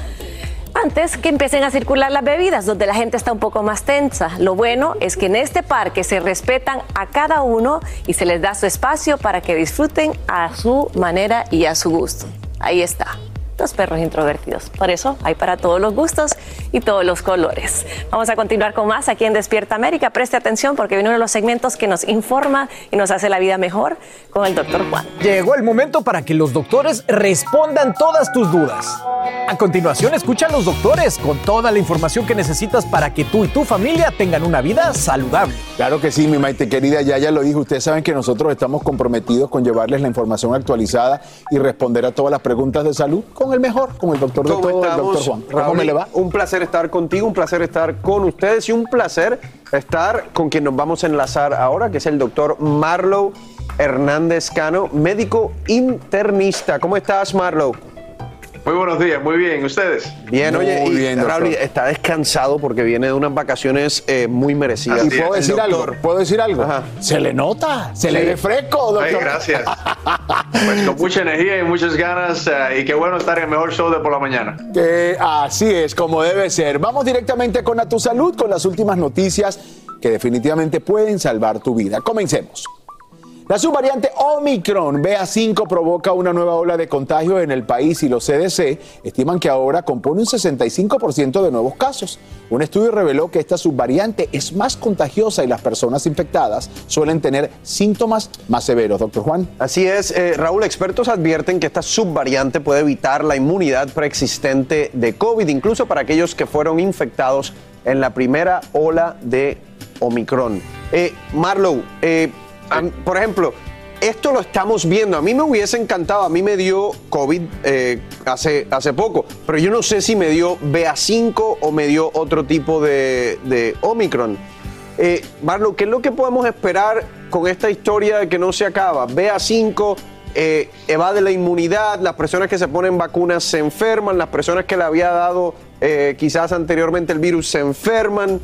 antes que empiecen a circular las bebidas, donde la gente está un poco más tensa. Lo bueno es que en este parque se respetan a cada uno y se les da su espacio para que disfruten a su manera y a su gusto. Ahí está los perros introvertidos. Por eso hay para todos los gustos y todos los colores. Vamos a continuar con más aquí en Despierta América. Preste atención porque viene uno de los segmentos que nos informa y nos hace la vida mejor con el doctor Juan. Llegó el momento para que los doctores respondan todas tus dudas. A continuación, escucha a los doctores con toda la información que necesitas para que tú y tu familia tengan una vida saludable. Claro que sí, mi maite querida, ya ya lo dijo. Ustedes saben que nosotros estamos comprometidos con llevarles la información actualizada y responder a todas las preguntas de salud con el mejor, como el doctor de todo, el doctor Juan. ¿Cómo me le va? Un placer estar contigo, un placer estar con ustedes y un placer estar con quien nos vamos a enlazar ahora, que es el doctor Marlow Hernández Cano, médico internista. ¿Cómo estás, Marlow? Muy buenos días, muy bien. ¿Ustedes? Bien, Muy oye, y bien. Raúl está descansado porque viene de unas vacaciones eh, muy merecidas. ¿Y puedo decir algo? ¿Puedo decir algo? Se le nota, se le ve fresco, doctor. Ay, gracias. Pues con mucha energía y muchas ganas eh, y qué bueno estar en el mejor show de por la mañana. Que así es, como debe ser. Vamos directamente con A Tu Salud, con las últimas noticias que definitivamente pueden salvar tu vida. Comencemos. La subvariante Omicron BA5 provoca una nueva ola de contagio en el país y los CDC estiman que ahora compone un 65% de nuevos casos. Un estudio reveló que esta subvariante es más contagiosa y las personas infectadas suelen tener síntomas más severos. Doctor Juan. Así es, eh, Raúl, expertos advierten que esta subvariante puede evitar la inmunidad preexistente de COVID, incluso para aquellos que fueron infectados en la primera ola de Omicron. Eh, Marlow, eh, a- por ejemplo, esto lo estamos viendo. A mí me hubiese encantado, a mí me dio COVID eh, hace, hace poco, pero yo no sé si me dio BA5 o me dio otro tipo de, de Omicron. Eh, Marlo, ¿qué es lo que podemos esperar con esta historia de que no se acaba? BA5 eh, evade la inmunidad, las personas que se ponen vacunas se enferman, las personas que le había dado eh, quizás anteriormente el virus se enferman.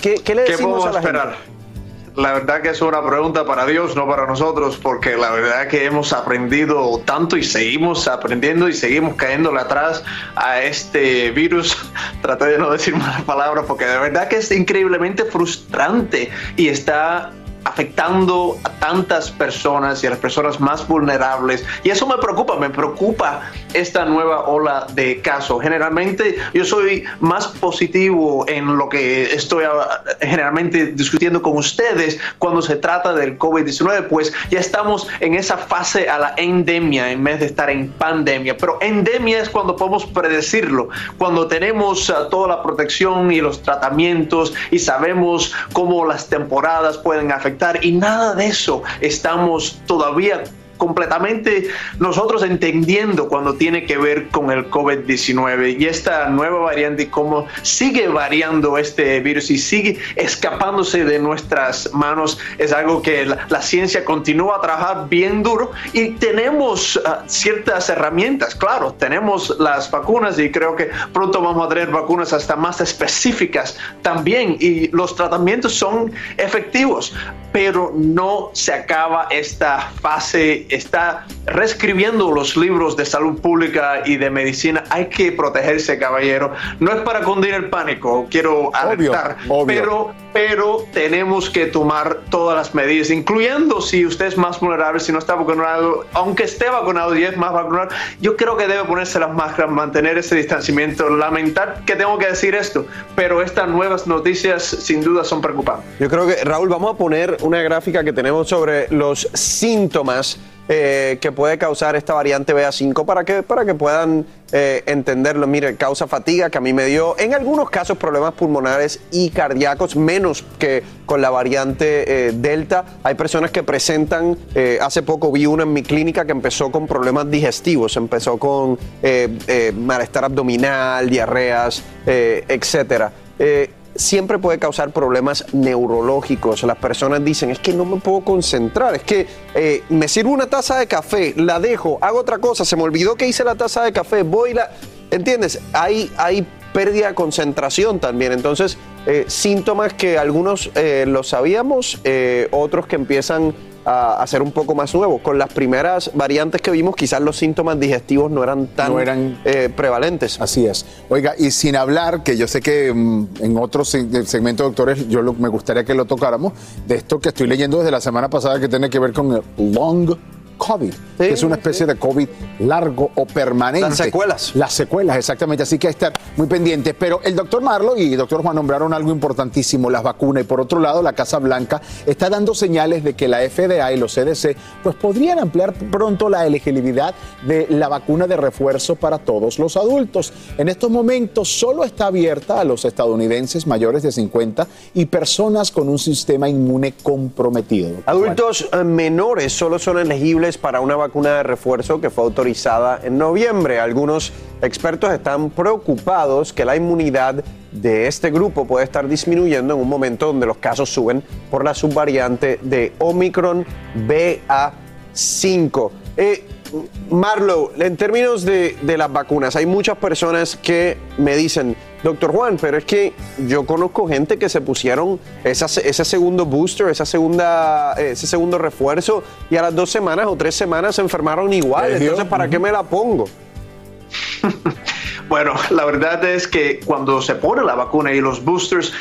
¿Qué, qué le ¿Qué decimos podemos a la esperar? gente? La verdad que es una pregunta para Dios, no para nosotros, porque la verdad que hemos aprendido tanto y seguimos aprendiendo y seguimos cayéndole atrás a este virus. Traté de no decir malas palabras porque de verdad que es increíblemente frustrante y está afectando a tantas personas y a las personas más vulnerables. Y eso me preocupa, me preocupa esta nueva ola de casos. Generalmente yo soy más positivo en lo que estoy ah, generalmente discutiendo con ustedes cuando se trata del COVID-19, pues ya estamos en esa fase a la endemia en vez de estar en pandemia. Pero endemia es cuando podemos predecirlo, cuando tenemos ah, toda la protección y los tratamientos y sabemos cómo las temporadas pueden afectar y nada de eso estamos todavía completamente nosotros entendiendo cuando tiene que ver con el COVID-19 y esta nueva variante cómo sigue variando este virus y sigue escapándose de nuestras manos es algo que la, la ciencia continúa a trabajar bien duro y tenemos ah, ciertas herramientas, claro, tenemos las vacunas y creo que pronto vamos a tener vacunas hasta más específicas también y los tratamientos son efectivos, pero no se acaba esta fase, está reescribiendo los libros de salud pública y de medicina. Hay que protegerse, caballero. No es para cundir el pánico, quiero alertar, obvio. pero pero tenemos que tomar todas las medidas, incluyendo si usted es más vulnerable, si no está vacunado, aunque esté vacunado y es más vacunado, yo creo que debe ponerse las máscaras, mantener ese distanciamiento. Lamentar que tengo que decir esto, pero estas nuevas noticias sin duda son preocupantes. Yo creo que, Raúl, vamos a poner una gráfica que tenemos sobre los síntomas eh, que puede causar esta variante BA5 para que, para que puedan eh, entenderlo. Mire, causa fatiga, que a mí me dio en algunos casos problemas pulmonares y cardíacos, menos que con la variante eh, Delta. Hay personas que presentan, hace poco vi una en mi clínica que empezó con problemas digestivos, empezó con malestar abdominal, diarreas, etcétera. Siempre puede causar problemas neurológicos. Las personas dicen, es que no me puedo concentrar, es que eh, me sirvo una taza de café, la dejo, hago otra cosa, se me olvidó que hice la taza de café, voy la... ¿Entiendes? Hay, hay pérdida de concentración también. Entonces, eh, síntomas que algunos eh, lo sabíamos, eh, otros que empiezan a, a ser un poco más nuevos. Con las primeras variantes que vimos, quizás los síntomas digestivos no eran tan No eran- eh, prevalentes. Así es. Oiga, y sin hablar, que yo sé que mm, en otro se- segmento de doctores yo lo- me gustaría que lo tocáramos, de esto que estoy leyendo desde la semana pasada que tiene que ver con el long COVID, que es una especie de COVID largo o permanente. Las secuelas. Las secuelas, exactamente. Así que hay que estar muy pendientes. Pero el doctor Marlo y el doctor Juan nombraron algo importantísimo, las vacunas. Y por otro lado, la Casa Blanca está dando señales de que la FDA y los CDC pues podrían ampliar pronto la elegibilidad de la vacuna de refuerzo para todos los adultos. En estos momentos solo está abierta a los estadounidenses mayores de 50 y personas con un sistema inmune comprometido. Adultos eh, menores solo son elegibles para una vacuna de refuerzo que fue autorizada en noviembre. Algunos expertos están preocupados que la inmunidad de este grupo puede estar disminuyendo en un momento donde los casos suben por la subvariante de Omicron BA5. Eh, Marlo, en términos de, de, las vacunas, hay muchas personas que me dicen, doctor Juan, pero es que yo conozco gente que se pusieron esa, ese segundo booster, esa segunda, ese segundo refuerzo y a las dos semanas o tres semanas se enfermaron igual. Entonces, ¿para qué me la pongo? Bueno, la verdad es que cuando se pone la vacuna y los boosters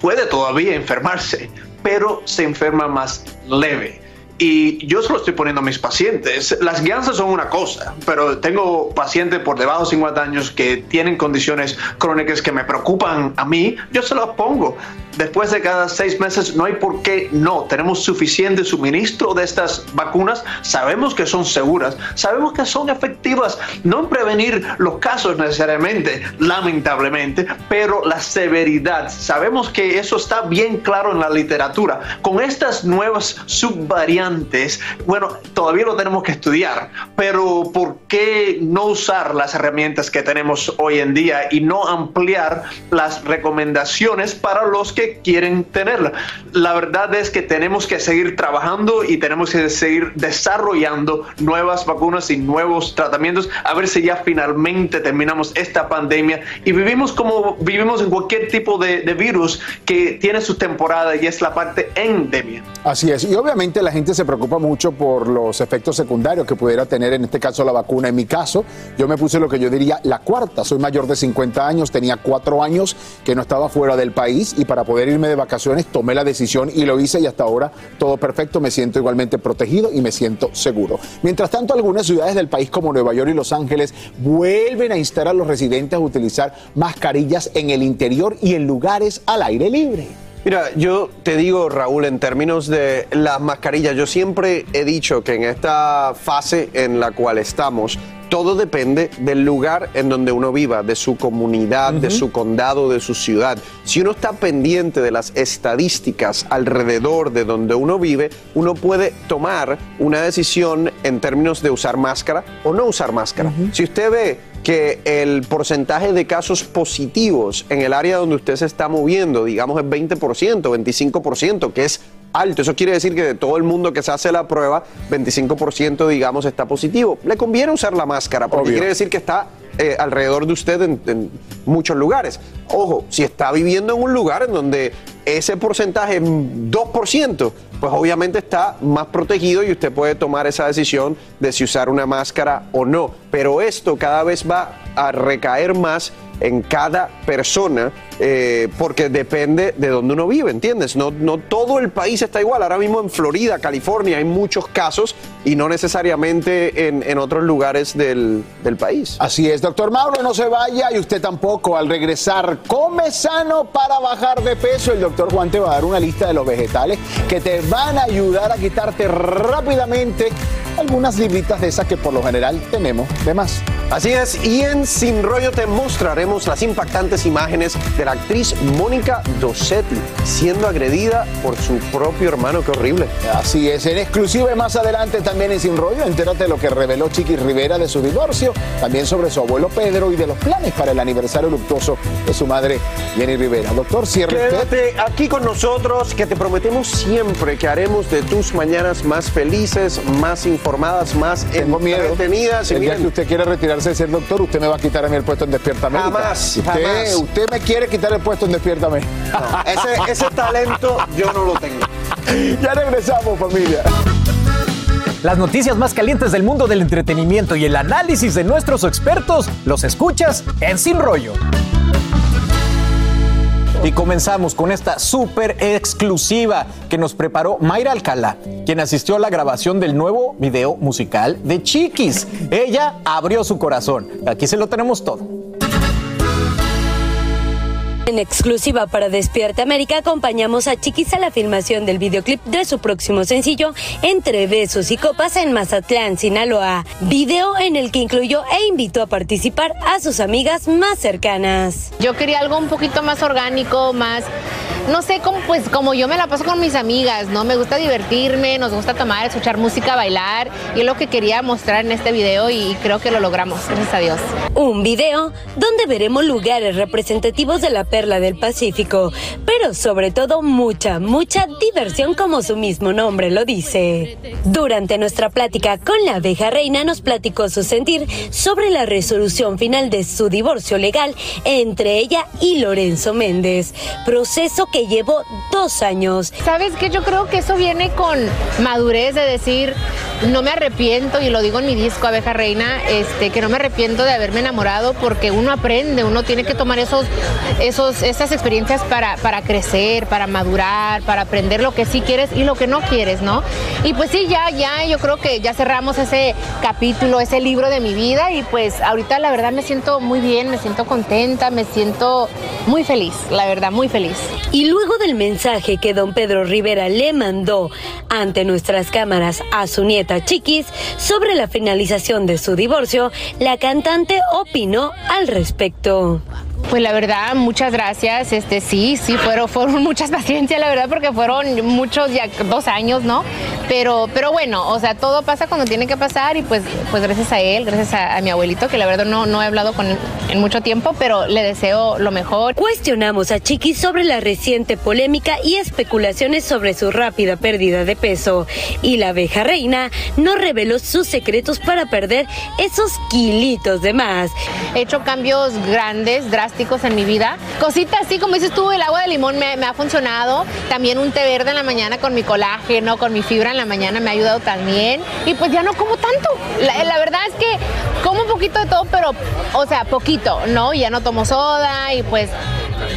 puede todavía enfermarse, pero se enferma más leve. Y yo se lo estoy poniendo a mis pacientes. Las guianzas son una cosa, pero tengo pacientes por debajo de 50 años que tienen condiciones crónicas que me preocupan a mí, yo se las pongo. Después de cada seis meses no hay por qué no. Tenemos suficiente suministro de estas vacunas. Sabemos que son seguras, sabemos que son efectivas, no en prevenir los casos necesariamente, lamentablemente, pero la severidad. Sabemos que eso está bien claro en la literatura. Con estas nuevas subvariantes, bueno, todavía lo tenemos que estudiar, pero ¿por qué no usar las herramientas que tenemos hoy en día y no ampliar las recomendaciones para los que quieren tenerla. La verdad es que tenemos que seguir trabajando y tenemos que seguir desarrollando nuevas vacunas y nuevos tratamientos a ver si ya finalmente terminamos esta pandemia y vivimos como vivimos en cualquier tipo de, de virus que tiene su temporada y es la parte endemia. Así es, y obviamente la gente se preocupa mucho por los efectos secundarios que pudiera tener en este caso la vacuna. En mi caso, yo me puse lo que yo diría la cuarta, soy mayor de 50 años, tenía cuatro años que no estaba fuera del país y para poder irme de vacaciones tomé la decisión y lo hice y hasta ahora todo perfecto, me siento igualmente protegido y me siento seguro. Mientras tanto, algunas ciudades del país como Nueva York y Los Ángeles vuelven a instar a los residentes a utilizar mascarillas en el interior y en lugares al aire libre. Mira, yo te digo, Raúl, en términos de las mascarillas, yo siempre he dicho que en esta fase en la cual estamos, todo depende del lugar en donde uno viva, de su comunidad, de su condado, de su ciudad. Si uno está pendiente de las estadísticas alrededor de donde uno vive, uno puede tomar una decisión en términos de usar máscara o no usar máscara. Si usted ve que el porcentaje de casos positivos en el área donde usted se está moviendo, digamos, es 20%, 25%, que es alto. Eso quiere decir que de todo el mundo que se hace la prueba, 25% digamos está positivo. Le conviene usar la máscara porque quiere decir que está eh, alrededor de usted en, en, muchos lugares. Ojo, si está viviendo en un lugar en donde ese porcentaje es 2%, pues obviamente está más protegido y usted puede tomar esa decisión de si usar una máscara o no. Pero esto cada vez va a recaer más en cada persona eh, porque depende de donde uno vive, ¿entiendes? No, no todo el país está igual. Ahora mismo en Florida, California, hay muchos casos y no necesariamente en, en otros lugares del, del, país. Así es, doctor Mauro, no se vaya y usted tampoco. Al regresar, come sano para bajar de peso. El doctor Juan te va a dar una lista de los vegetales que te van a ayudar a quitarte rápidamente algunas libritas de esas que por lo general tenemos de más. Así es, y en Sin Rollo te mostraremos las impactantes imágenes de la actriz Mónica Dossetti siendo agredida por su propio hermano. Qué horrible. Así es, en exclusiva y más adelante también en Sin Rollo, entérate de lo que reveló Chiqui Rivera de su divorcio, también sobre su abuelo Pedro y de los planes para el aniversario luctuoso de su madre Jenny Rivera. Doctor, cierre Quédate aquí con nosotros, que te prometemos siempre que haremos de tus mañanas más felices, más informadas, más Tengo entretenidas. El día que usted quiere retirarse de ser doctor, usted me va a quitar a mí el puesto en Despierta América. Jamás, usted, jamás. Usted me quiere quitar el puesto en Despiértame. No, ese, ese talento yo no lo tengo. Ya regresamos, familia. Las noticias más calientes del mundo del entretenimiento y el análisis de nuestros expertos los escuchas en Sin Rollo. Y comenzamos con esta súper exclusiva que nos preparó Mayra Alcalá, quien asistió a la grabación del nuevo video musical de Chiquis. Ella abrió su corazón. Aquí se lo tenemos todo. En exclusiva para Despierta América acompañamos a Chiquis a la filmación del videoclip de su próximo sencillo Entre Besos y Copas en Mazatlán, Sinaloa. Video en el que incluyó e invitó a participar a sus amigas más cercanas. Yo quería algo un poquito más orgánico, más no sé cómo pues como yo me la paso con mis amigas, ¿no? Me gusta divertirme, nos gusta tomar, escuchar música, bailar y es lo que quería mostrar en este video y creo que lo logramos, gracias a Dios. Un video donde veremos lugares representativos de la perla del Pacífico, pero sobre todo mucha, mucha diversión como su mismo nombre lo dice. Durante nuestra plática con la abeja reina nos platicó su sentir sobre la resolución final de su divorcio legal entre ella y Lorenzo Méndez, proceso que llevó dos años. ¿Sabes qué? Yo creo que eso viene con madurez de decir, no me arrepiento, y lo digo en mi disco Abeja Reina, este, que no me arrepiento de haberme enamorado porque uno aprende, uno tiene que tomar esos, esos, esas experiencias para, para crecer, para madurar, para aprender lo que sí quieres y lo que no quieres, ¿no? Y pues sí, ya, ya, yo creo que ya cerramos ese capítulo, ese libro de mi vida y pues ahorita la verdad me siento muy bien, me siento contenta, me siento muy feliz, la verdad, muy feliz. Y luego del mensaje que don Pedro Rivera le mandó ante nuestras cámaras a su nieta Chiquis sobre la finalización de su divorcio, la cantante opinó al respecto. Pues la verdad, muchas gracias. Este sí, sí, fueron, fueron muchas paciencias, la verdad, porque fueron muchos, ya dos años, ¿no? Pero, pero bueno, o sea, todo pasa cuando tiene que pasar y pues, pues gracias a él, gracias a, a mi abuelito, que la verdad no, no he hablado con él en mucho tiempo, pero le deseo lo mejor. Cuestionamos a Chiqui sobre la reciente polémica y especulaciones sobre su rápida pérdida de peso. Y la abeja reina no reveló sus secretos para perder esos kilitos de más. He hecho cambios grandes, drásticos en mi vida. Cositas así, como dices tú, el agua de limón me, ha funcionado. También un té verde en la mañana con mi colágeno, con mi fibra en la mañana me ha ayudado también. Y pues ya no como tanto. La, la verdad es que como un poquito de todo, pero, o sea, poquito, ¿no? Ya no tomo soda y pues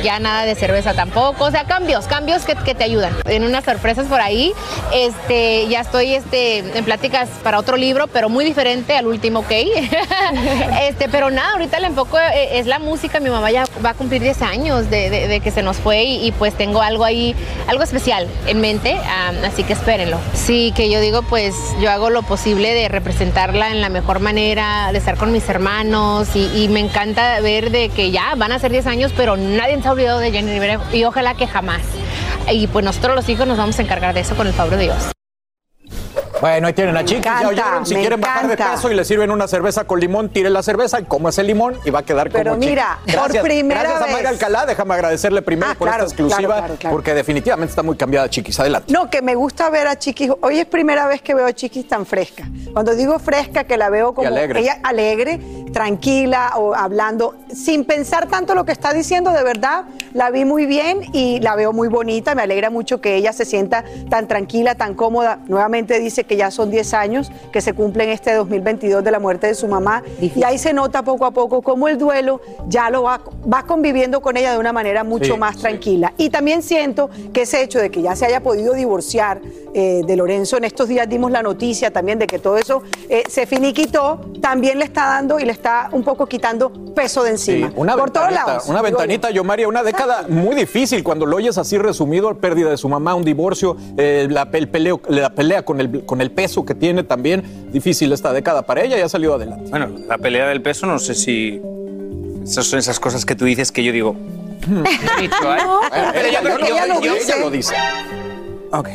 ya nada de cerveza tampoco, o sea, cambios, cambios que, te ayudan. En unas sorpresas por ahí, este, ya estoy este, en pláticas para otro libro, pero muy diferente al último, ¿ok? este, pero nada, ahorita el enfoque es la música, mi mamá ya va a cumplir 10 años de, que se nos fue y, y, pues tengo algo ahí, algo especial en mente, um, así que espérenlo. Sí, que yo digo, pues yo hago lo posible de representarla en la mejor manera, de estar con mis hermanos y, y me encanta ver de que ya van a ser 10 años, pero nadie olvidado de Jenny Rivera y ojalá que jamás. Y pues nosotros los hijos nos vamos a encargar de eso con el favor de Dios. Bueno, ahí tienen a chicas, ya oyeron, si quieren encanta. bajar de peso y le sirven una cerveza con limón, tire la cerveza y como es el limón y va a quedar Pero como mira, chica. por Gracias, primera Gracias a vez. Mayra Alcalá, déjame agradecerle primero Ah, por claro, esta exclusiva, claro, claro, claro. porque definitivamente está muy cambiada Chiquis. Adelante. No, que me gusta ver a Chiquis. Hoy es primera vez que veo a Chiquis tan fresca. Cuando digo fresca, que la veo como alegre. ella alegre, tranquila o hablando, sin pensar tanto lo que está diciendo, de verdad, la vi muy bien y la veo muy bonita. Me alegra mucho que ella se sienta tan tranquila, tan cómoda. Nuevamente dice que ya son 10 años que se cumplen este 2022 de la muerte de su mamá. Y ahí se nota poco a poco cómo el duelo ya lo va, va conviviendo con ella de una manera mucho Sí, más sí. tranquila. Y también siento que ese hecho de que ya se haya podido divorciar eh, de Lorenzo, en estos días dimos la noticia también de que todo eso eh, se finiquitó, también le está dando y le está un poco quitando peso de encima. Sí, una Por todos lados. una ventanita, yo María, una década muy difícil cuando lo oyes así resumido, pérdida de su mamá, un divorcio, eh, la, el peleo, la pelea con el, con el peso que tiene también, difícil esta década para ella y ha salido adelante. Bueno, la pelea del peso, no sé si. Esas son esas cosas que tú dices que yo digo. "He dicho, ¿eh?". Bueno, Pero ella yo- no lo yo- dice, yo- ella lo dice. Ok.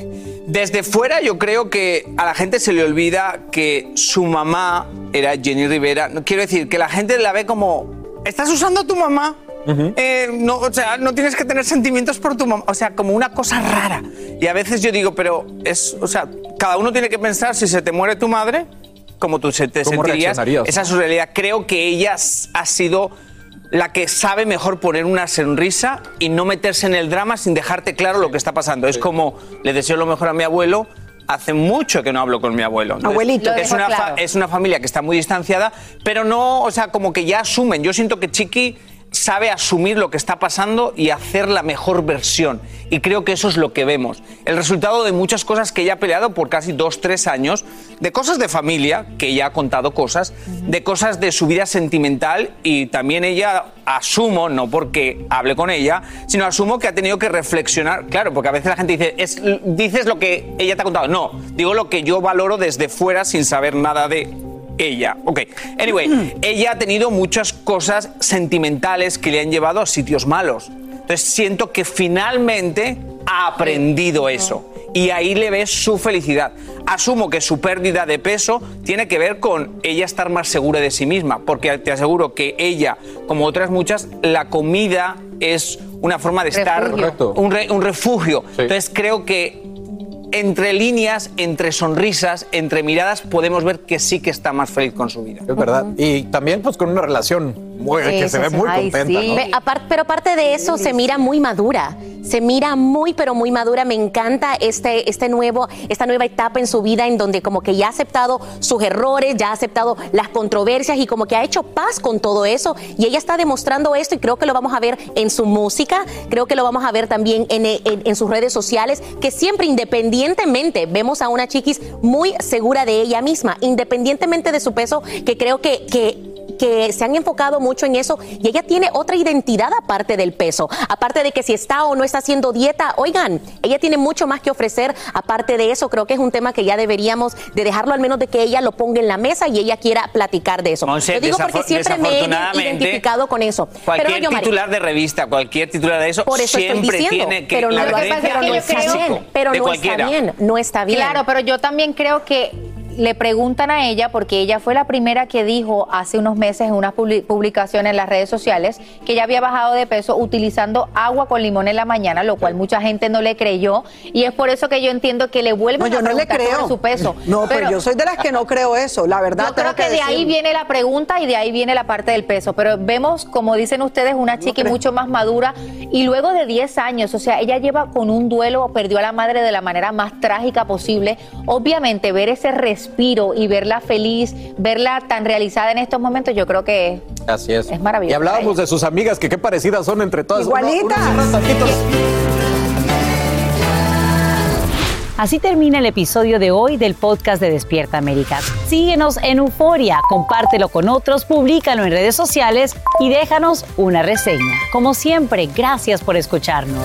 Desde fuera yo creo que a la gente se le olvida que su mamá era Jenny Rivera. No quiero decir que la gente la ve como ¿estás usando a tu mamá? Eh, no, o sea, no tienes que tener sentimientos por tu mamá, o sea, como una cosa rara. Y a veces yo digo, pero es, o sea, cada uno tiene que pensar si se te muere tu madre, como tú se te ¿Cómo sentirías. Esa es su realidad. Creo que ella ha sido la que sabe mejor poner una sonrisa y no meterse en el drama sin dejarte claro lo que está pasando. Es como le deseo lo mejor a mi abuelo. Hace mucho que no hablo con mi abuelo. Entonces, Abuelito. Es una, claro. es una familia que está muy distanciada, pero no, o sea, como que ya asumen. Yo siento que Chiqui sabe asumir lo que está pasando y hacer la mejor versión. Y creo que eso es lo que vemos. El resultado de muchas cosas que ella ha peleado por casi dos, tres años, de cosas de familia, que ella ha contado cosas, de cosas de su vida sentimental y también ella asumo, no porque hable con ella, sino asumo que ha tenido que reflexionar, claro, porque a veces la gente dice, es, dices lo que ella te ha contado. No, digo lo que yo valoro desde fuera sin saber nada de ella. Ok, anyway, ella ha tenido muchas cosas sentimentales que le han llevado a sitios malos. Entonces siento que finalmente ha aprendido eso. Y ahí le ves su felicidad. Asumo que su pérdida de peso tiene que ver con ella estar más segura de sí misma, porque te aseguro que ella, como otras muchas, la comida es una forma de estar, Refugio. un, re- un refugio. Entonces creo que entre líneas, entre sonrisas, entre miradas, podemos ver que sí que está más feliz con su vida. Es verdad. Y también pues con una relación muy, que se ve muy contenta. ¿no? Ve, apar- pero aparte de eso, se mira muy madura. Se mira muy, pero muy madura. Me encanta este, este nuevo, esta nueva etapa en su vida en donde como que ya ha aceptado sus errores, ya ha aceptado las controversias y como que ha hecho paz con todo eso. Y ella está demostrando esto y creo que lo vamos a ver en su música, creo que lo vamos a ver también en, en- en sus redes sociales, que siempre independientemente vemos a una chiquis muy segura de ella misma, independientemente de su peso, que creo que... que que se han enfocado mucho en eso y ella tiene otra identidad aparte del peso, aparte de que si está o no está haciendo dieta, oigan, ella tiene mucho más que ofrecer aparte de eso, creo que es un tema que ya deberíamos de dejarlo al menos de que ella lo ponga en la mesa y ella quiera platicar de eso. Monse, lo digo porque siempre me he identificado con eso. Pero Cualquier no, yo, titular de revista, cualquier titular de eso, por eso estoy siempre diciendo, tiene que pero no, lo- referencia pero a no lo está físico bien, pero no está bien, no está bien. Claro, pero yo también creo que le preguntan a ella, porque ella fue la primera que dijo hace unos meses en una publi- publicación en las redes sociales que ella había bajado de peso utilizando agua con limón en la mañana, lo cual mucha gente no le creyó. Y es por eso que yo entiendo que le vuelven No, yo a no le preguntar sobre creo. su peso. No, pero, yo soy de las que no creo eso, la verdad. Yo creo que de ahí viene la pregunta y de ahí viene la parte del peso. Pero vemos, como dicen ustedes, una chica mucho más madura y luego de 10 años, o sea, ella lleva con un duelo, perdió a la madre de la manera más trágica posible. Obviamente, ver ese respiro y verla feliz, verla tan realizada en estos momentos, yo creo que Así es. Es maravilloso Y hablábamos de sus amigas, que qué parecidas son entre todas. Uno- uno Igualitas. taquitos. Así termina el episodio de hoy del podcast de Despierta América. Síguenos en Euforia, compártelo con otros, públicalo en redes sociales y déjanos una reseña. Como siempre, gracias por escucharnos.